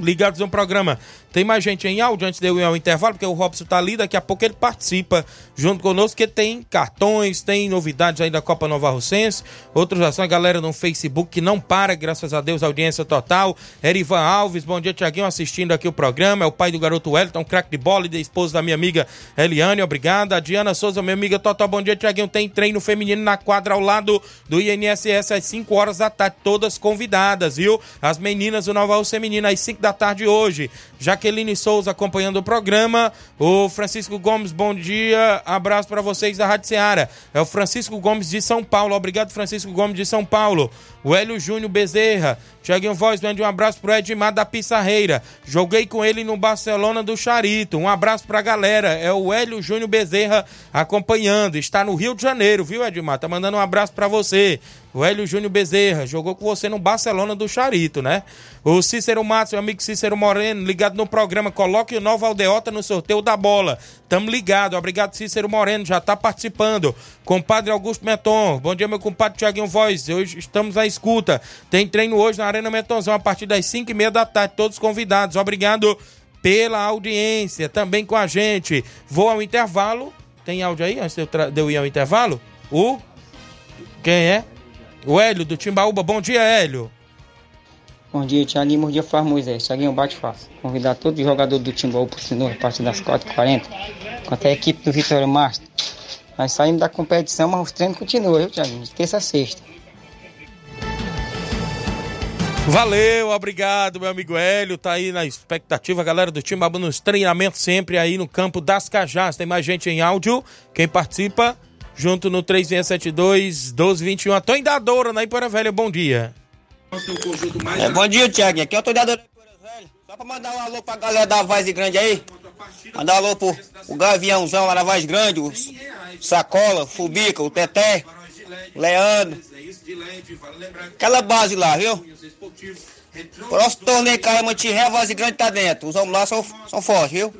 S1: ligados no programa. Tem mais gente em áudio antes de eu ir ao intervalo, porque o Robson tá ali, daqui a pouco ele participa junto conosco, que tem cartões, tem novidades aí da Copa Nova Russense, outros ações, a galera no Facebook que não para, graças a Deus, audiência total. Erivan Alves, bom dia, Tiaguinho, assistindo aqui o programa, é o pai do garoto Wellington, craque de bola e da esposa da minha amiga Eliane, obrigada. A Diana Souza, minha amiga Total, bom dia, Tiaguinho, tem treino feminino na quadra ao lado do INSS às 5 horas da tarde, todas convidadas, viu? As meninas do Nova Rússia Menina às 5 da tarde hoje. Jaqueline Souza acompanhando o programa. O Francisco Gomes, bom dia. Abraço para vocês da Rádio Ceará. É o Francisco Gomes de São Paulo. Obrigado, Francisco Gomes de São Paulo. O Hélio Júnior Bezerra. Tiaguinho Voz, mande um abraço pro Edmar da Pissarreira. Joguei com ele no Barcelona do Charito. Um abraço pra galera. É o Hélio Júnior Bezerra acompanhando. Está no Rio de Janeiro, viu, Edmar? Tá mandando um abraço pra você. O Hélio Júnior Bezerra jogou com você no Barcelona do Charito, né? O Cícero Matos, meu amigo Cícero Moreno, ligado no programa. Coloque o Nova Aldeota no sorteio da bola. Tamo ligado. Obrigado, Cícero Moreno, já tá participando. Compadre Augusto Meton. Bom dia, meu compadre Tiaguinho Voz. Hoje estamos à escuta. Tem treino hoje na Arena Metonzão a partir das 5 e meia da tarde. Todos convidados. Obrigado pela audiência também com a gente. Vou ao intervalo. Tem áudio aí antes de eu, de eu ir ao intervalo? O. Quem é? O Hélio do Timbaúba. Bom dia, Hélio.
S11: Bom dia, Thiaguinho. Bom dia, Flávio Moisés. Thiaguinho, bate fácil. Convidar todo jogador do Timbaú pro Sinor a partir das 4h40. Quanto a equipe do Vitória Master. Nós saímos da competição, mas os treinos continuam, viu, Thiaguinho? De terça a sexta.
S1: Valeu, obrigado, meu amigo Hélio. Tá aí na expectativa, galera do Timbaúba nos treinamentos sempre aí no campo das Cajás. Tem mais gente em áudio. Quem participa? Junto no 3672 1221. Antônio da Doura, na Ipora Velha. Bom dia.
S12: É, bom dia, Tiaguinho. Aqui é o Toreador da Velha. Só pra mandar um alô pra galera da Vaz Grande aí. Mandar um alô pro o Gaviãozão lá na Grande, o Sacola, Fubica, o Teté, Leandro. Aquela base lá, viu? Próximo torneio Caramanti Ré, a Vaz Grande tá dentro. Os homens lá são, são fortes, viu?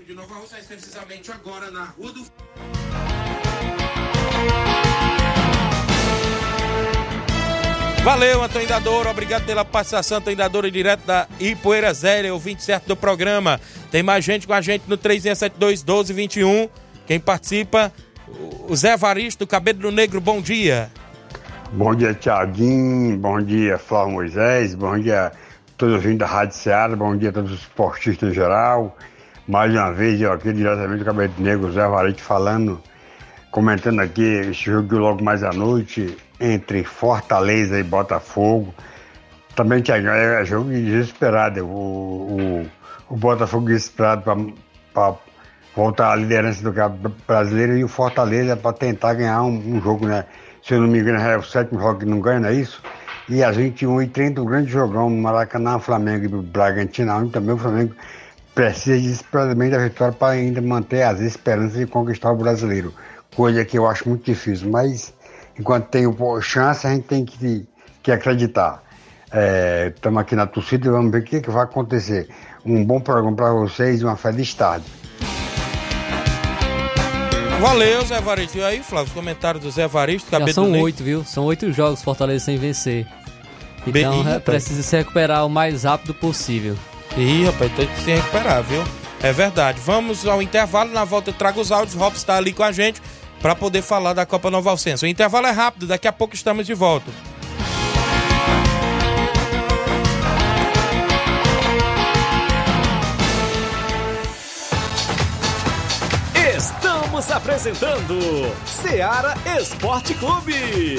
S1: Valeu, Antônio da Doura. Obrigado pela participação, Antônio da Doura, direto da Ipoeira Zélia, o 27 do programa. Tem mais gente com a gente no 3672 1221. Quem participa? O Zé Varisto, Cabelo Negro. Bom dia.
S13: Bom dia, Tiaguinho. Bom dia, Flávio Moisés. Bom dia todos os ouvintes da Rádio Seara. Bom dia a todos os esportistas em geral. Mais uma vez, eu aqui diretamente do Cabelo Negro, Zé Varete falando, comentando aqui esse jogo logo mais à noite entre Fortaleza e Botafogo. Também, Tiaguinho, é jogo desesperado. O, o, o Botafogo desesperado para voltar à liderança do Campeonato Brasileiro e o Fortaleza para tentar ganhar um, um jogo, né? Se eu não me engano, é o sétimo jogo que não ganha, não é isso? E às 21h30, um grande jogão no Maracanã, Flamengo e Bragantino, onde também o Flamengo precisa desesperadamente da vitória para ainda manter as esperanças de conquistar o brasileiro. Coisa que eu acho muito difícil, mas enquanto tem chance, a gente tem que, que acreditar. Estamos aqui na torcida e vamos ver o que, que vai acontecer. Um bom programa para vocês e uma feliz tarde.
S1: Valeu, Zé Varisto. E aí, Flávio, os comentários do Zé Varisto,
S2: Já
S1: Cabelo
S2: são oito, viu? São oito jogos Fortaleza sem vencer.
S1: Bem-
S2: Então é,
S1: rapaz.
S2: precisa se recuperar o mais rápido possível.
S1: Ih, rapaz, tem que se recuperar, viu? É verdade. Vamos ao intervalo. Na volta eu trago os áudios. O Robson está ali com a gente para poder falar da Copa Nova Alcenso. O intervalo é rápido. Daqui a pouco estamos de volta.
S6: Estamos apresentando Seara Esporte Clube.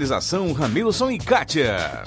S14: Ramilson e Kátia.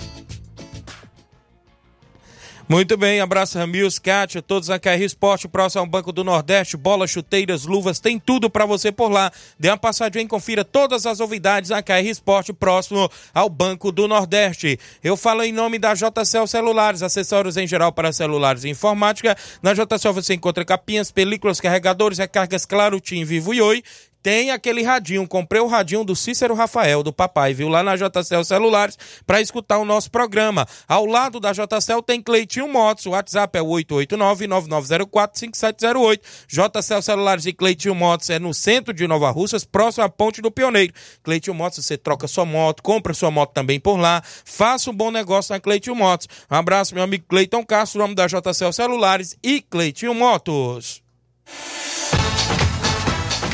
S1: Muito bem, abraço Ramils, Kátia, todos a KR Esporte, próximo ao Banco do Nordeste, bolas, chuteiras, luvas, tem tudo para você por lá. Dê uma passadinha e confira todas as novidades a KR Esporte, próximo ao Banco do Nordeste. Eu falo em nome da JCL Celulares, acessórios em geral para celulares e informática. Na JCL você encontra capinhas, películas, carregadores, recargas Claro, Tim, Vivo e Oi tem aquele radinho. Comprei o radinho do Cícero Rafael, do papai, viu? Lá na JCL Celulares, para escutar o nosso programa. Ao lado da JCL tem Cleitinho Motos. O WhatsApp é 889-9904-5708. JCL Celulares e Cleitinho Motos é no centro de Nova Russas, próximo à Ponte do Pioneiro. Cleitinho Motos, você troca sua moto, compra sua moto também por lá. Faça um bom negócio na Cleitinho Motos. Um abraço, meu amigo Cleiton Castro, nome da JCL Celulares e Cleitinho Motos.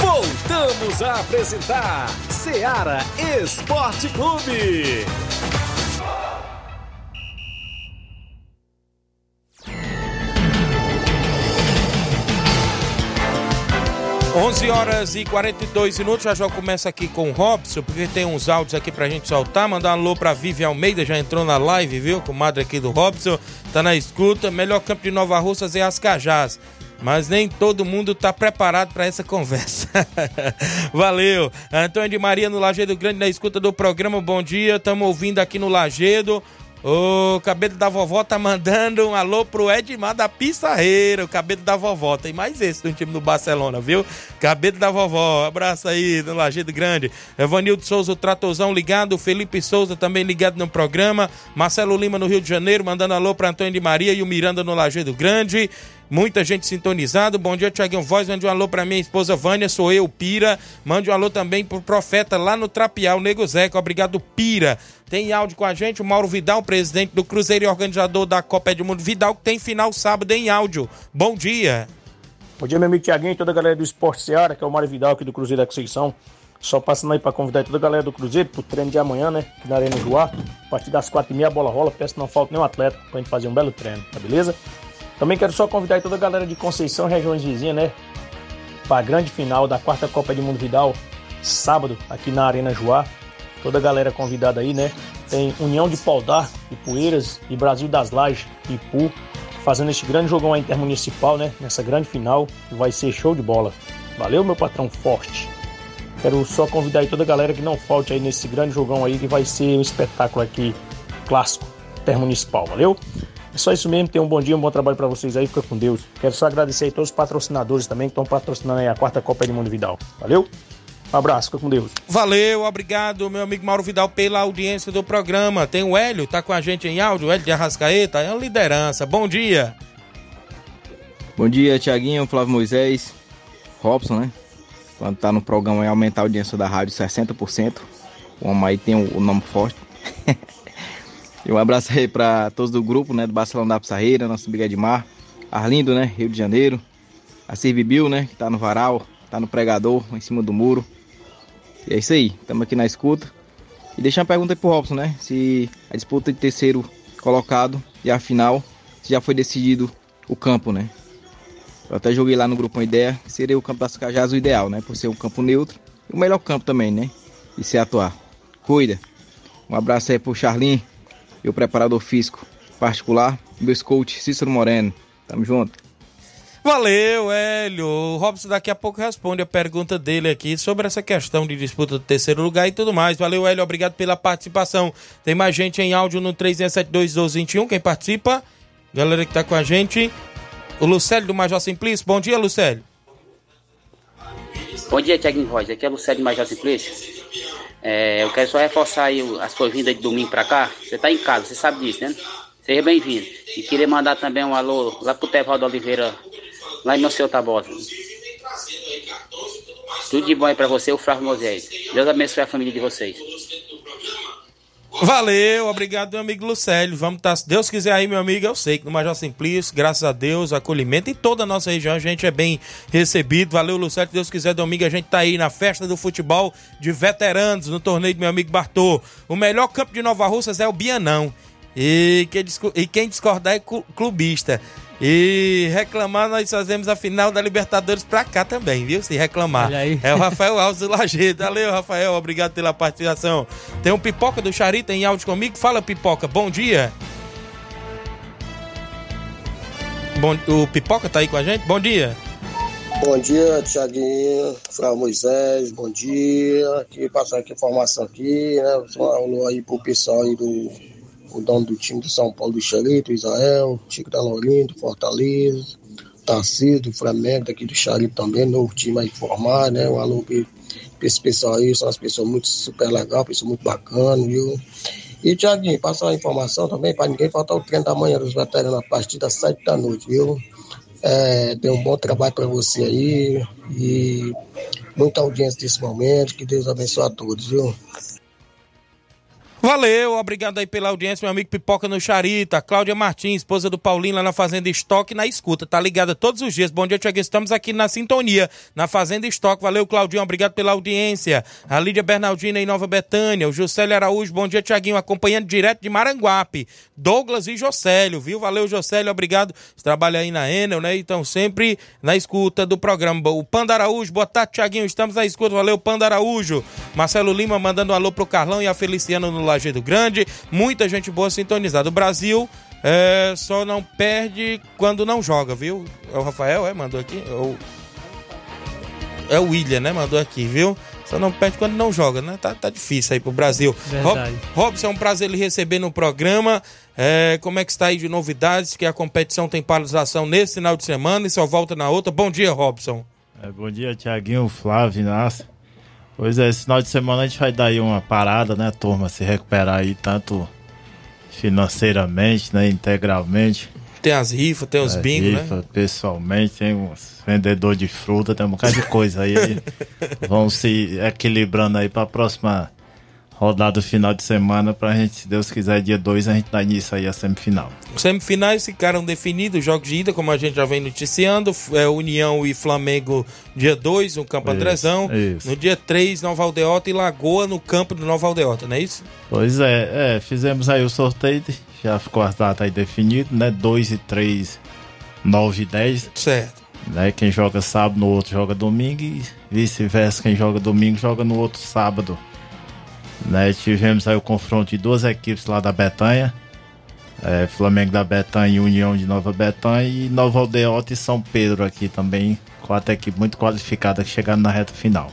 S6: Voltamos a apresentar Seara Esporte Clube.
S1: 11 horas e 42 minutos, já já começa aqui com o Robson, porque tem uns áudios aqui pra gente soltar. Mandar um alô pra Vivi Almeida, já entrou na live, viu? Comadre aqui do Robson, tá na escuta. Melhor campo de Nova Russas é as Cajás. Mas nem todo mundo tá preparado para essa conversa. (laughs) Valeu. Antônio de Maria no Lagedo Grande na escuta do programa. Bom dia. Estamos ouvindo aqui no Lagedo. O cabelo da vovó tá mandando um alô pro Edmar da Pissarreira, o cabelo da vovó. Tem mais esse do time do Barcelona, viu? Cabelo da vovó. Abraço aí no Lajeado Grande. Evanildo Souza, o ligado. Felipe Souza também ligado no programa. Marcelo Lima no Rio de Janeiro, mandando alô pra Antônio de Maria e o Miranda no Lajeado Grande. Muita gente sintonizado. Bom dia, Tiaguinho Voz. Mande um alô pra minha esposa Vânia, sou eu, Pira. Mande um alô também pro Profeta lá no Trapial, Nego Zeca. Obrigado, Pira. Tem áudio com a gente, o Mauro Vidal, presidente do Cruzeiro e organizador da Copa Edmundo Vidal, que tem final sábado em áudio. Bom dia.
S15: Bom dia, meu amigo Tiaguinho e toda a galera do Esporte Seara, que é o Mário Vidal aqui do Cruzeiro da Conceição. Só passando aí para convidar toda a galera do Cruzeiro pro treino de amanhã, né? Aqui na Arena Joá. A partir das quatro e meia a bola rola. Peço que não falta nenhum atleta pra gente fazer um belo treino, tá beleza? Também quero só convidar toda a galera de Conceição, regiões vizinhas, né? Para a grande final da quarta Copa de Mundo Vidal, sábado, aqui na Arena Joá. Toda a galera convidada aí, né? Tem União de Pau d'Arco, Ipueiras e Brasil das Lajes, Ipu, fazendo este grande jogão intermunicipal, né? Nessa grande final, que vai ser show de bola. Valeu, meu patrão forte. Quero só convidar aí toda a galera que não falte aí nesse grande jogão aí, que vai ser um espetáculo aqui clássico intermunicipal. Valeu? É só isso mesmo, tenham um bom dia, um bom trabalho para vocês aí, fica com Deus. Quero só agradecer a todos os patrocinadores também que estão patrocinando aí a quarta Copa do Mundo Vidal. Valeu? Um abraço, fica com Deus.
S1: Valeu, obrigado, meu amigo Mauro Vidal, pela audiência do programa. Tem o Hélio, tá com a gente em áudio, o Hélio de Arrascaeta, é uma liderança. Bom dia.
S16: Bom dia, Tiaguinho, Flávio Moisés, Robson, né? Quando tá no programa é aumentar a audiência da rádio 60%. O homem aí tem o nome forte. (laughs) E um abraço aí para todos do grupo, né? Do Barcelona da Pissarreira, nosso Big Edmar, Arlindo, né? Rio de Janeiro. A Bill, né? Que tá no varal, tá no pregador, em cima do muro. E é isso aí, estamos aqui na escuta. E deixa uma pergunta aí pro Robson, né? Se a disputa de terceiro colocado e a final, se já foi decidido o campo, né? Eu até joguei lá no grupo uma ideia que seria o campo das Cajás o ideal, né? Por ser um campo neutro. O melhor campo também, né? E se atuar. Cuida. Um abraço aí pro Charlin, e o preparador físico particular, meu coach Cícero Moreno. Tamo junto.
S1: Valeu, Hélio. O Robson daqui a pouco responde a pergunta dele aqui sobre essa questão de disputa do terceiro lugar e tudo mais. Valeu, Hélio. Obrigado pela participação. Tem mais gente em áudio no 3721221. Quem participa? Galera que tá com a gente. O Lucélio do Major Simplício. Bom dia, Lucélio.
S17: Bom dia, Tiaguinho Rosa. Aqui é o Lucélio Major Simplício. É, eu quero só reforçar aí as suas vindas de domingo pra cá. Você tá em casa, você sabe disso, né? Seja bem-vindo. E queria mandar também um alô lá pro Tevaldo Oliveira, lá em Monsenhor Tabosa. Tudo de bom aí pra você, o Flávio Moisés. Deus abençoe a família de vocês.
S1: Valeu, obrigado, meu amigo Lucélio. Vamos estar, tá, se Deus quiser aí, meu amigo, eu sei que no Major Simplício, graças a Deus, acolhimento em toda a nossa região, a gente é bem recebido. Valeu, Lucélio, se Deus quiser, domingo a gente tá aí na festa do futebol de veteranos, no torneio do meu amigo Bartô. O melhor campo de Nova Russas é o Bianão. E quem, discordar é clubista. E reclamar, nós fazemos a final da Libertadores pra cá também, viu? Se reclamar.
S2: Olha aí.
S1: É o Rafael Alves do Lajeado. Valeu, Rafael. Obrigado pela participação. Tem um Pipoca do Charita em áudio comigo. Fala, Pipoca. Bom dia. Bom, o Pipoca tá aí com a gente? Bom dia.
S8: Bom dia, Tiaguinho, Frau Moisés, bom dia. Aqui passar aqui informação aqui, né? Só um alô aí pro pessoal aí do o dono do time do São Paulo do Xerito, Israel, Chico da Lourinho, do Fortaleza, Tarcísio do Flamengo, daqui do Xarito também, novo time aí formado, né? Um alô pra esse pessoal aí, são as pessoas muito super legal, pessoas muito bacanas, viu? E, Tiaguinho, passar uma informação também, para ninguém faltar o treino da manhã dos veteranos a partir das sete da noite, viu? É, dê um bom trabalho para você aí e muita audiência desse momento. Que Deus abençoe a todos, viu?
S1: Valeu, obrigado aí pela audiência, meu amigo Pipoca no Charita, Cláudia Martins, esposa do Paulinho lá na Fazenda Estoque, na escuta, tá ligada todos os dias. Bom dia, Tiago, estamos aqui na sintonia, na Fazenda Estoque. Valeu, Claudinho, obrigado pela audiência. A Lídia Bernardina em Nova Betânia, o Juscelio Araújo, bom dia, Tiaguinho, acompanhando direto de Maranguape. Douglas e Jocélio, viu? Valeu, Jocélio, obrigado. Trabalha aí na Enel, né? Então, sempre na escuta do programa. O Panda Araújo, boa tarde, Tiaguinho, estamos na escuta. Valeu, Panda Araújo. Marcelo Lima mandando um alô pro Carlão e a Feliciano no Lajeado Grande. Muita gente boa sintonizada. O Brasil é, só não perde quando não joga, viu? É o Rafael, é? Mandou aqui? É o, é o William, né? Mandou aqui, viu? Só não perde quando não joga, né? Tá, tá difícil aí pro Brasil.
S2: Verdade.
S1: Rob- Robson, é um prazer lhe receber no programa. É, como é que está aí de novidades? Que a competição tem paralisação nesse final de semana e só volta na outra. Bom dia, Robson.
S18: É, bom dia, Tiaguinho, Flávio, Inácio. Pois é, esse final de semana a gente vai dar aí uma parada, né, turma? Se recuperar aí tanto financeiramente, né, integralmente.
S1: Tem as rifas, tem os bingos, né?
S18: rifa, Pessoalmente, tem uns vendedor de fruta, tem um bocado de coisa aí. (laughs) vão se equilibrando aí pra próxima rodada do final de semana pra gente, se Deus quiser, dia 2 a gente dá início aí a semifinal.
S1: Semifinais ficaram definidos, jogos de ida, como a gente já vem noticiando. É, União e Flamengo, dia 2, no Campo
S18: Isso,
S1: Andrezão.
S18: isso.
S1: No dia 3, Nova Aldeota e Lagoa, no campo do Nova Aldeota, não é isso?
S18: Pois é, é, fizemos aí o sorteio, já ficou as datas aí definidas, né? 2 e 3, 9 e 10.
S1: Certo.
S18: Né? Quem joga sábado no outro joga domingo e vice-versa, quem joga domingo joga no outro sábado. Né? Tivemos aí o confronto de duas equipes lá da Betanha. é, Flamengo da Betanha e União de Nova Betanha e Nova Aldeota e São Pedro aqui também. Quatro equipes muito qualificadas que chegaram na reta final.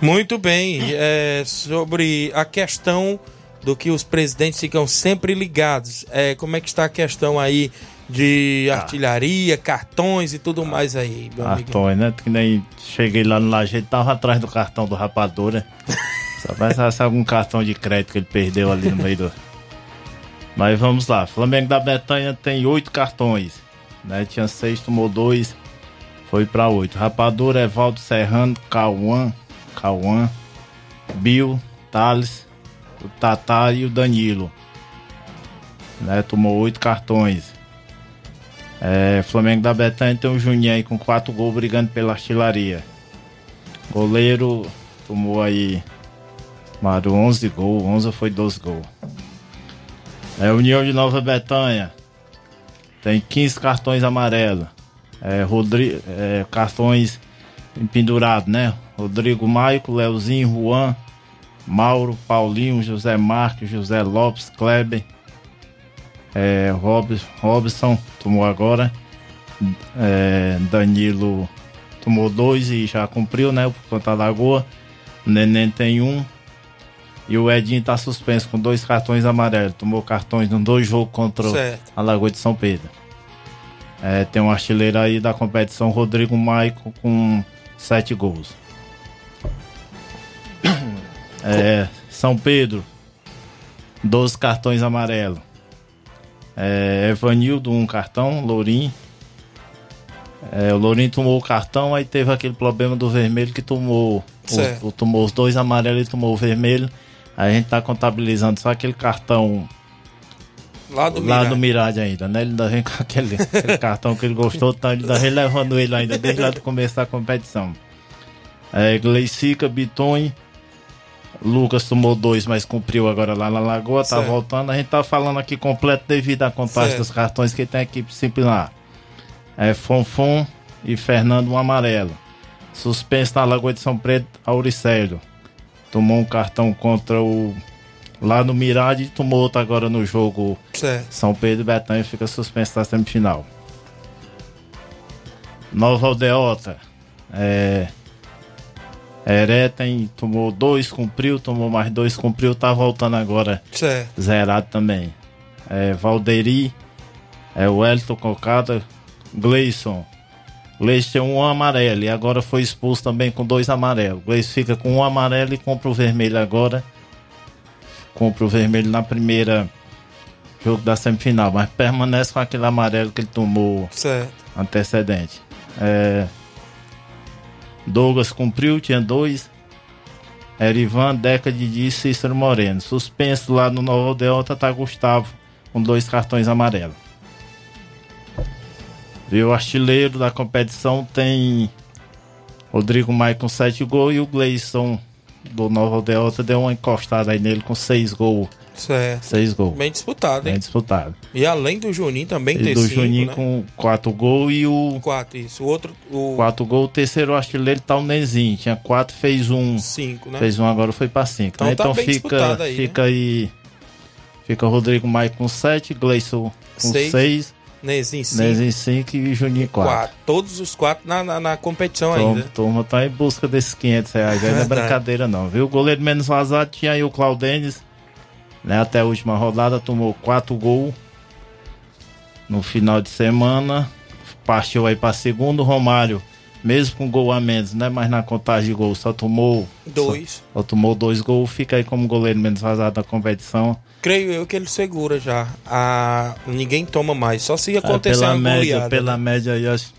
S1: Muito bem. É, sobre a questão do que os presidentes ficam sempre ligados. É, como é que está a questão aí de artilharia, cartões e tudo mais aí, meu?
S18: Cartões, né? Que nem cheguei lá no Lajeito, tava atrás do cartão do Rapadura. (laughs) Só parece algum cartão de crédito que ele perdeu ali no meio do. Mas vamos lá. Flamengo da Betanha tem oito cartões. Né? Tinha seis, tomou dois. Foi pra oito. Rapadura, Evaldo Serrano, Cauã, Cauã, Bill, Thales, o Tatá e o Danilo. Né? Tomou oito cartões. É, Flamengo da Betanha tem o Juninho aí com quatro gols brigando pela artilharia. Goleiro tomou aí. Mário 11 gols, 11 foi 12 gols. É, União de Nova Betanha tem 15 cartões amarelos. É, Rodrigo, é, cartões pendurados, né? Rodrigo Maico, Leozinho, Juan, Mauro, Paulinho, José Marques, José Lopes, Kleber, é, Rob, Robson tomou agora. É, Danilo tomou dois e já cumpriu, né? Por conta da Lagoa. O Neném tem um. E o Edinho tá suspenso com dois cartões amarelos. Tomou cartões nos dois jogos contra
S1: Certo.
S18: a Lagoa de São Pedro. É, tem um artilheiro aí da competição, Rodrigo Maico, com sete gols. É, São Pedro, 12 cartões amarelos. É, Evanildo, um cartão, Lourim. É, o Lourinho tomou o cartão, aí teve aquele problema do vermelho que tomou os, tomou os dois amarelos e tomou o vermelho. A gente tá contabilizando só aquele cartão
S1: Lá do
S18: lá
S1: Mirade.
S18: do Mirade ainda, né? Ele ainda vem com (laughs) aquele, aquele cartão que ele gostou, tá ainda relevando ele ainda desde lá do começo da competição. É, Gleicica, Bitone, Lucas tomou dois, mas cumpriu agora lá na Lagoa, tá
S1: Certo.
S18: voltando. A gente tá falando aqui completo devido à contagem
S1: Certo.
S18: dos cartões que tem a equipe disciplinar. É Fonfon e Fernando um amarelo. Suspenso na Lagoa de São Pedro, Auricélio. Tomou um cartão contra o. Lá no Mirade e tomou outro agora no jogo
S1: Certo.
S18: São Pedro e Betânia fica suspenso da semifinal. Nova Aldeota. É. Eretem tomou dois, cumpriu, tomou mais dois, cumpriu, tá voltando agora.
S1: Certo.
S18: Zerado também. É, Valderi, é o Elton Cocada, Gleison. Gleison tem um amarelo e agora foi expulso também com dois amarelos. Gleison fica com um amarelo e compra o vermelho agora. Compra o vermelho na primeira jogo da semifinal, mas permanece com aquele amarelo que ele tomou
S1: Certo.
S18: antecedente. É, Douglas cumpriu, tinha dois. Erivan, Deca Didi e Cícero Moreno. Suspenso lá no Novo Delta tá Gustavo com dois cartões amarelos. Viu? O artilheiro da competição tem Rodrigo Maia com sete gols e o Gleison do Novo Delta deu uma encostada aí nele com seis gols.
S1: Certo.
S18: Seis gols.
S1: Bem disputado, hein?
S18: Bem disputado.
S1: E além do Juninho também
S18: E
S1: tem
S18: do
S1: cinco,
S18: Juninho
S1: né?
S18: com quatro gols e o
S1: Quatro, isso. O outro, o...
S18: Quatro gols, o terceiro artilheiro tá o Nenzinho. Tinha quatro, fez um.
S1: Cinco, né?
S18: Fez um, agora foi pra cinco.
S1: Então
S18: né?
S1: tá
S18: então
S1: bem
S18: fica,
S1: aí,
S18: fica aí. Fica Rodrigo Maia com sete, Gleison com
S1: Seis,
S18: seis, Nenzinho cinco e Juninho quatro.
S1: Quatro. Todos os quatro na, na, na competição
S18: Turma,
S1: ainda.
S18: turma tá em busca desses 500 reais. Aí não é brincadeira, não, viu? O goleiro menos vazado tinha aí o Claudenis, né? Até a última rodada, tomou quatro gols no final de semana. Partiu aí pra segundo. Romário, mesmo com gol a menos, né? Mas na contagem de gols só tomou.
S1: Dois.
S18: Só, só tomou dois gols. Fica aí como goleiro menos vazado da competição.
S1: Creio eu que ele segura já. Ah, ninguém toma mais. Só se
S18: É,
S1: acontecer
S18: pela
S1: uma
S18: média,
S1: goleada.
S18: pela
S1: né?
S18: média aí, acho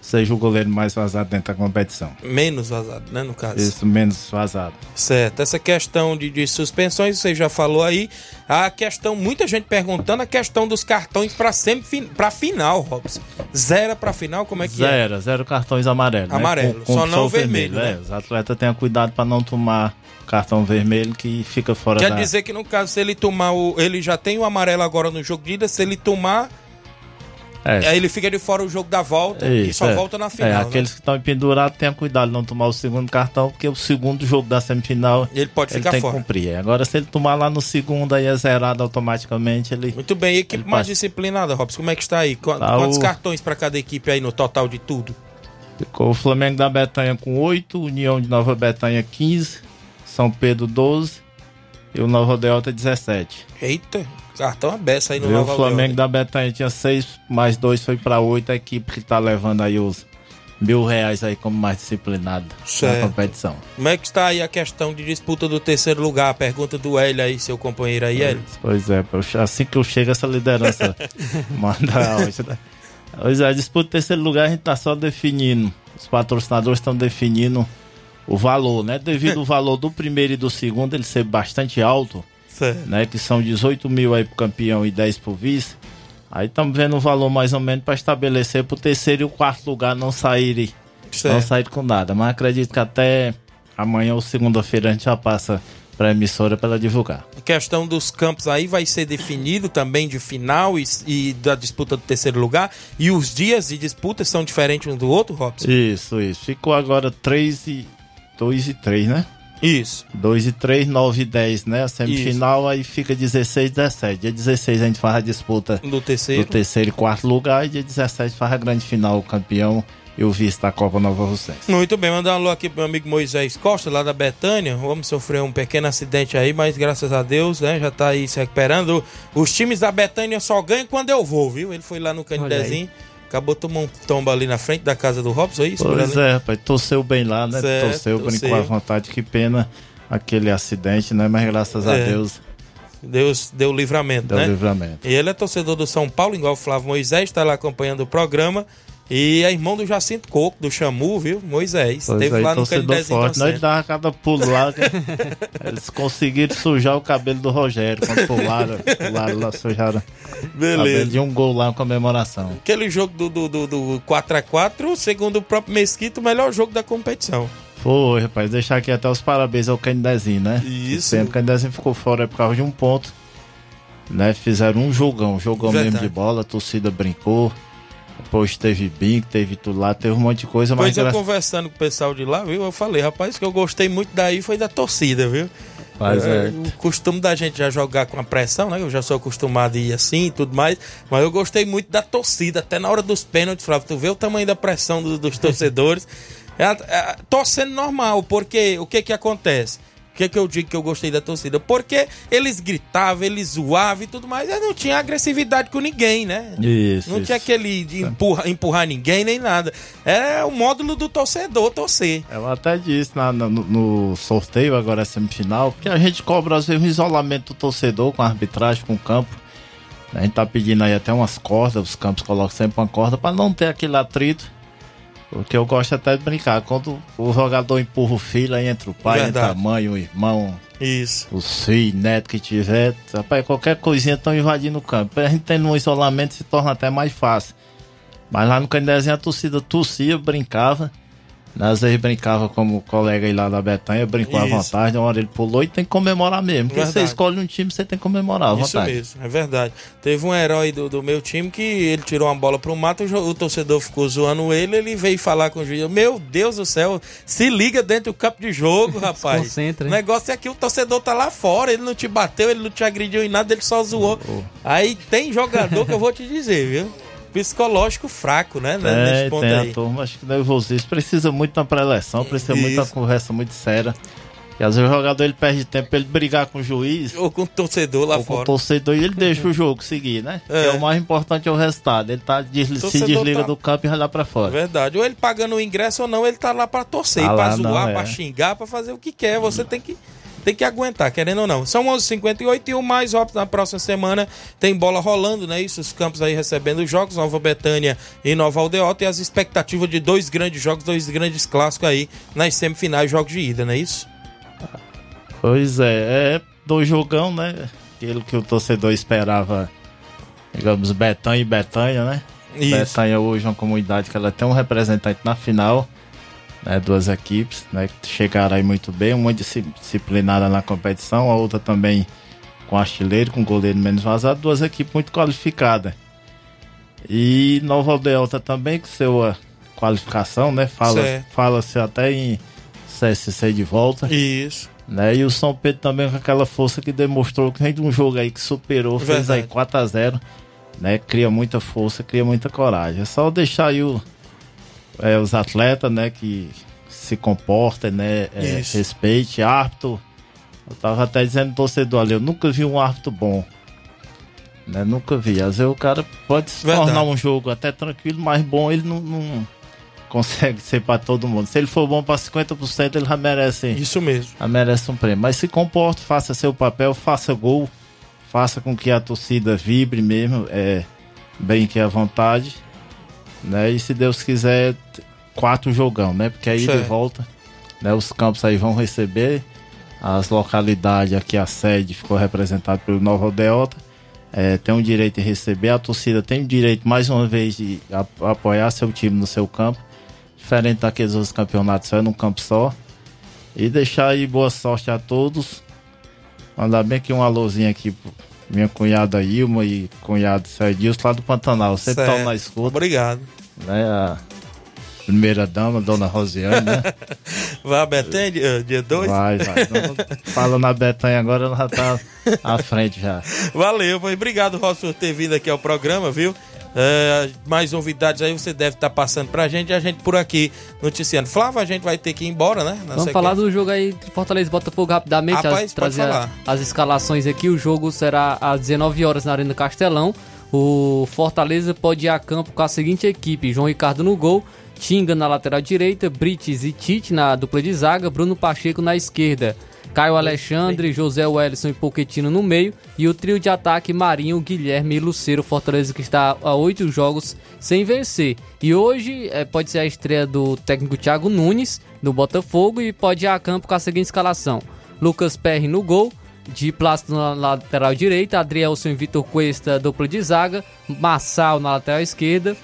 S18: seja o goleiro mais vazado dentro da competição.
S1: Menos vazado, né, no caso.
S18: Isso, menos vazado.
S1: Certo. Essa questão de, de suspensões, você já falou aí. A questão, muita gente perguntando a questão dos cartões para semifin... para final, Robson. Zero para final, como é que é?
S18: Zero, zero cartões amarelos. né?
S1: Amarelo, só não vermelho,
S18: É,
S1: né?
S18: os atletas tenham cuidado para não tomar cartão vermelho que fica fora
S1: Quer
S18: da...
S1: dizer que no caso, se ele tomar o. Ele já tem o amarelo agora no jogo de ida, se ele tomar.
S18: É.
S1: Aí ele fica de fora o jogo da volta e
S18: Isso,
S1: só
S18: é.
S1: volta na
S18: É,
S1: final. né?
S18: aqueles que estão pendurados tenham cuidado de não tomar o segundo cartão, porque o segundo jogo da semifinal
S1: Ele pode ficar
S18: tem
S1: fora.
S18: que cumprir. Agora, se ele tomar lá no segundo, aí é zerado automaticamente. Ele...
S1: Muito bem, e equipe
S18: Ele
S1: mais
S18: passa.
S1: disciplinada, Robson, como é que está aí? Qu-
S18: Tá
S1: Quantos
S18: o-
S1: cartões para cada equipe aí no total de tudo?
S18: Ficou o Flamengo da Betanha com 8, União de Nova Betanha 15, São Pedro 12 e o Nova Delta 17.
S1: Eita, cartão aberto aí no
S18: Viu?
S1: Nova
S18: o Flamengo
S1: Aldeota.
S18: da Betanha tinha 6, mais 2 foi para 8, a equipe que tá levando aí os mil reais aí como mais disciplinado
S1: Certo.
S18: na competição.
S1: Como é que está aí a questão de disputa do terceiro lugar? A pergunta do Hélio aí, seu companheiro aí, Hélio.
S18: Pois é, eu- assim que eu chego essa liderança (laughs) manda hoje, né? Pois é, a disputa do terceiro lugar a gente tá só definindo, os patrocinadores estão definindo o valor, né? Devido ao valor do primeiro e do segundo ele ser bastante alto,
S1: Certo.
S18: né? Que são 18 mil aí pro campeão e 10 pro vice. Aí estamos vendo o valor mais ou menos para estabelecer pro terceiro e o quarto lugar não saírem, não
S1: Certo.
S18: saírem com nada. Mas acredito que até amanhã ou segunda-feira a gente já passa pra emissora para ela divulgar.
S1: A questão dos campos aí vai ser definido também de final e, e da disputa do terceiro lugar. E os dias de disputa são diferentes um do outro, Robson?
S18: Isso, isso. Ficou agora 3 e 2 e 3, né?
S1: Isso.
S18: 2 e 3, 9 e 10, né? A semifinal aí fica 16 e 17. Dia 16 a gente faz a disputa
S1: Do terceiro.
S18: do terceiro e quarto lugar. E dia 17 faz a grande final, o campeão e o vice da Copa Nova Russense.
S1: Muito bem, mandar um alô aqui pro meu amigo Moisés Costa, lá da Betânia. Vamos sofrer um pequeno acidente aí, mas graças a Deus, né, já tá aí se recuperando. Os times da Betânia só ganham quando eu vou, viu? Ele foi lá no Canidezinho, acabou tomando um tombo ali na frente da casa do Robson, é isso?
S18: Pois é, rapaz. Torceu bem lá, né?
S1: Certo,
S18: torceu,
S1: torceu.
S18: brincou à vontade. Que pena aquele acidente, né? Mas graças a
S1: É.
S18: Deus
S1: Deus deu livramento,
S18: deu
S1: né?
S18: livramento.
S1: E ele é torcedor do São Paulo, igual o Flávio Moisés, está lá acompanhando o programa. E é irmão do Jacinto Coco, do Chamu, viu? Moisés.
S18: Pois
S1: Teve
S18: aí,
S1: lá no Canidezinho
S18: forte. Nós dava cada pulo lá. que (laughs) Eles conseguiram sujar o cabelo do Rogério. Quando pularam, pularam lá, sujaram
S1: Beleza.
S18: de um gol lá, uma comemoração.
S1: Aquele jogo do, do, do, do 4x4, segundo o próprio Mesquita, o melhor jogo da competição.
S18: Foi, rapaz. Deixar aqui até os parabéns ao Candezinho, né?
S1: Isso.
S18: Sempre o Candezinho ficou fora por causa de um ponto. Né? Fizeram um jogão, jogão
S1: Verdade.
S18: mesmo de bola, a torcida brincou. Depois teve bingo, teve tudo lá, teve um monte de coisa, mas
S1: Pois eu
S18: gra-
S1: conversando com o pessoal de lá, viu? Eu falei, rapaz, que eu gostei muito daí foi da torcida, viu?
S18: Mas é.
S1: O costume da gente já jogar com a pressão, né? Eu já sou acostumado a ir assim e tudo mais. Mas eu gostei muito da torcida, até na hora dos pênaltis, Flávio. Tu vê o tamanho da pressão do- dos torcedores. (laughs) É, é, torcendo normal, porque o que que acontece? O que que eu digo que eu gostei da torcida? Porque eles gritavam, eles zoavam e tudo mais. E não tinha agressividade com ninguém, né?
S18: Isso,
S1: Não
S18: isso.
S1: tinha aquele de empurra, empurrar ninguém nem nada. É o módulo do torcedor torcer.
S18: Eu até disse na- no, no sorteio, agora é semifinal, que a gente cobra às vezes o isolamento do torcedor com a arbitragem, com o campo. A gente tá pedindo aí até umas cordas, os campos colocam sempre uma corda para não ter aquele atrito. Porque eu gosto até de brincar. Quando o jogador empurra o filho, aí entra o pai,
S1: Verdade.
S18: entra a mãe, o irmão,
S1: Isso.
S18: os filhos, neto que tiver. Rapaz, qualquer coisinha estão invadindo o campo. A gente tendo um isolamento se torna até mais fácil. Mas lá no Candezinho a torcida tossia, brincava. Às vezes brincava como o colega aí lá da Betanha, brincou à
S1: Isso.
S18: vontade, uma hora ele pulou e tem que comemorar mesmo. Porque você
S1: Verdade.
S18: escolhe um time, você tem que comemorar à
S1: Isso
S18: vontade.
S1: mesmo, é verdade. Teve um herói do, do meu time que ele tirou uma bola pro mato, o, o torcedor ficou zoando ele, ele veio falar com o juiz. Meu Deus do céu, se liga dentro do campo de jogo, (laughs) rapaz.
S2: concentra,
S1: o
S2: hein?
S1: negócio é que o torcedor tá lá fora, ele não te bateu, ele não te agrediu em nada, ele só zoou. Aí tem jogador que eu vou te dizer, viu? Psicológico fraco, né? né,
S18: É,
S1: Nesse ponto
S18: tem
S1: aí.
S18: a turma, acho que nervosismo. Precisa muito da pré-eleção, precisa muito da
S1: Isso.
S18: conversa muito séria. E às vezes o jogador ele perde tempo pra ele brigar com o juiz.
S1: Ou com o torcedor lá
S18: ou com
S1: fora.
S18: o torcedor e ele (laughs) deixa o jogo seguir, né?
S1: É.
S18: É o mais importante é o resultado. Ele tá desli- se desliga
S1: tá-
S18: do campo e vai lá pra fora.
S1: Verdade. Ou ele pagando o ingresso ou não, ele tá lá pra torcer,
S18: Tá
S1: pra
S18: lá,
S1: zoar,
S18: não, é.
S1: pra xingar, pra fazer o que quer. Você tem que, tem que aguentar, querendo ou não. São 11h58 e o mais rápido na próxima semana tem bola rolando, né? Isso, os campos aí recebendo os jogos, Nova Betânia e Nova Aldeota e as expectativas de dois grandes jogos, dois grandes clássicos aí nas semifinais, jogos de ida, não é isso?
S18: Pois é, é do jogão, né? Aquilo que o torcedor esperava, digamos, Betanha e Betanha, né?
S1: Isso.
S18: Betanha hoje é uma comunidade que ela tem um representante na final, né? Duas equipes, né? Que chegaram aí muito bem, uma disci- disciplinada na competição, a outra também com artilheiro, com goleiro menos vazado, duas equipes muito qualificadas. E Nova Aldeota também com sua qualificação, né? Fala-. Fala-se até em CSC de volta.
S1: Isso.
S18: Né? E o São Pedro também com aquela força que demonstrou que de um jogo aí que superou, fez aí
S1: Verdade.
S18: 4x0, né? Cria muita força, cria muita coragem. É só deixar aí o, é, os atletas, né, que se comportem, né? é, respeite, árbitro. Eu tava até dizendo torcedor ali, eu nunca vi um árbitro bom. Né? Nunca vi. Às vezes o cara pode se
S1: Verdade.
S18: tornar um jogo até tranquilo, mas bom ele não, não consegue ser pra todo mundo. Se ele for bom pra 50%, ele já merece.
S1: Isso mesmo.
S18: Já merece um prêmio. Mas se comporte, faça seu papel, faça gol, faça com que a torcida vibre mesmo, é, bem que à vontade. Né? E se Deus quiser, quatro jogão, né? Porque aí de
S1: Certo.
S18: volta, né? Os campos aí vão receber. As localidades aqui, a sede ficou representada pelo Nova Aldeota. É, tem o direito de receber, a torcida tem o direito, mais uma vez, de apoiar seu time no seu campo. Diferente daqueles outros campeonatos, só é num campo só. E deixar aí boa sorte a todos. Mandar bem aqui um alôzinho aqui pro minha cunhada Ilma e cunhado Sérgio lá do Pantanal. Sempre
S1: Certo.
S18: estão na escuta.
S1: Obrigado.
S18: Né, a primeira dama, dona Rosiane, né? (laughs)
S1: Vai a Betânia, dia 2?
S18: Vai, vai. Então, Falando na Betanha agora, ela já tá à frente já. (laughs)
S1: Valeu, foi. Obrigado, Ross, por ter vindo aqui ao programa, viu? É, mais novidades aí você deve estar passando pra gente e a gente por aqui noticiando. Flávio, a gente vai ter que ir embora, né?
S2: Vamos
S1: sequência.
S2: falar do jogo aí de Fortaleza e Botafogo rapidamente.
S1: Rapaz,
S2: as, trazer a- as escalações aqui. O jogo será às 19 horas na Arena Castelão. O Fortaleza pode ir a campo com a seguinte equipe: João Ricardo no gol, Tinga na lateral direita, Brites e Tite na dupla de zaga, Bruno Pacheco na esquerda. Caio Alexandre, José Wellison e Poquetino no meio. E o trio de ataque Marinho, Guilherme e Luceiro. Fortaleza que está a oito jogos sem vencer. E hoje eh, pode ser a estreia do técnico Thiago Nunes, do Botafogo. E pode ir a campo com a seguinte escalação: Lucas Perry no gol. De Plácido na lateral direita, Adrielson e Vitor Cuesta, dupla de zaga, Massal na lateral esquerda,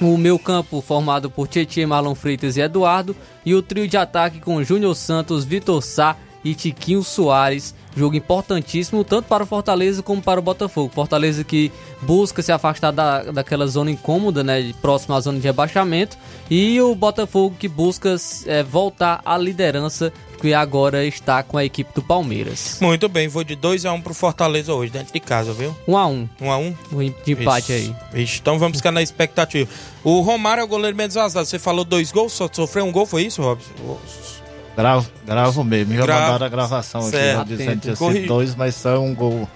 S2: O meu campo formado por Tietchan, Marlon Freitas e Eduardo. E o trio de ataque com Júnior Santos, Vitor Sá e Tiquinho Soares. Jogo importantíssimo tanto para o Fortaleza como para o Botafogo. Fortaleza que busca se afastar da, daquela zona incômoda, né, próxima à zona de rebaixamento. E o Botafogo que busca é, voltar à liderança que agora está com a equipe do Palmeiras.
S1: Muito bem, vou de 2x1 um pro Fortaleza hoje, dentro de casa, viu?
S2: 1 um a 1 um.
S1: 1 um a 1
S2: um? De empate
S1: Ixi,
S2: aí.
S1: Ixi, então vamos ficar na expectativa. O Romário é o goleiro menos vazado. Você falou dois gols, só sofreu um gol, foi isso, Robson?
S18: Gravo, gravo mesmo. Já
S1: Grava.
S18: mandaram a gravação aqui,
S1: Certo.
S18: né, dizendo que tinha dois, mas só um gol.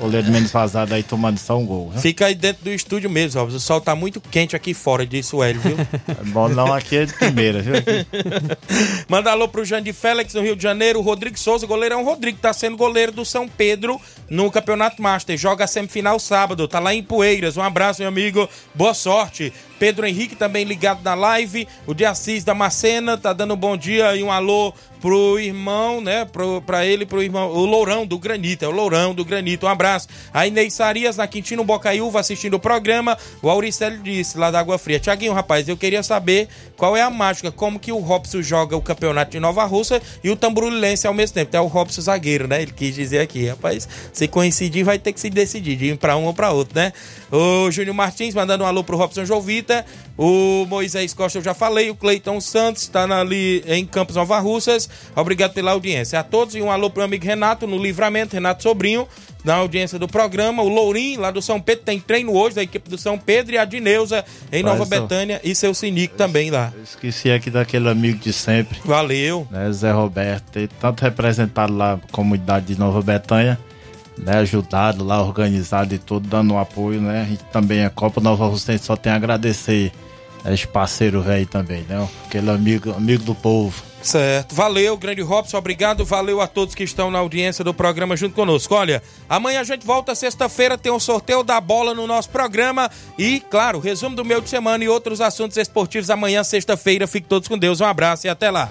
S18: Goleiro menos vazado aí tomando só um gol. viu?
S1: Fica aí dentro do estúdio mesmo, Robson. O sol tá muito quente aqui fora, disse o Hélio, viu? (laughs)
S18: É bom não, aqui é de primeira, viu? Aqui. (laughs)
S1: Manda alô pro Jandir Félix no Rio de Janeiro. O Rodrigo Souza, goleirão Rodrigo, tá sendo goleiro do São Pedro no Campeonato Master. Joga a semifinal sábado, tá lá em Poeiras. Um abraço, meu amigo. Boa sorte. Pedro Henrique também ligado na live. O de Assis da Macena tá dando um bom dia e um alô pro irmão, né? Pro, pra ele, pro irmão, o Lourão do Granito, é o Lourão do Granito. Um abraço. A Inês Sarias na Quintino Bocaiúva assistindo o programa. O Auricélio disse, lá da Água Fria. Tiaguinho, rapaz, eu queria saber qual é a mágica, como que o Robson joga o campeonato de Nova Russa e o Tamburulense ao mesmo tempo. É o Robson zagueiro, né? Ele quis dizer aqui, rapaz, se coincidir vai ter que se decidir, de ir pra um ou pra outro, né? O Júnior Martins mandando um alô pro Robson Jovita. O Moisés Costa eu já falei. O Cleiton Santos está ali em Campos Nova Russas. Obrigado pela audiência a todos. E um alô pro amigo Renato no Livramento, Renato Sobrinho, na audiência do programa. O Lourinho, lá do São Pedro, tem treino hoje da equipe do São Pedro. E a Dineuza em Nova
S18: Mas, ó,
S1: Betânia e seu Sinico também lá.
S18: Esqueci aqui daquele amigo de sempre.
S1: Valeu.
S18: Né, Zé Roberto, ele tanto representado lá a comunidade de Nova Betânia, né, ajudado lá, organizado e tudo, dando um apoio, né? Gente também, a Copa Nova Russense só tem a agradecer esse parceiro velho também, né? Aquele amigo, amigo do povo.
S1: Certo. Valeu, grande Robson. Obrigado. Valeu a todos que estão na audiência do programa junto conosco. Olha, amanhã a gente volta sexta-feira, tem um sorteio da bola no nosso programa. E, claro, resumo do meio de semana e outros assuntos esportivos amanhã, sexta-feira. Fiquem todos com Deus. Um abraço e até lá.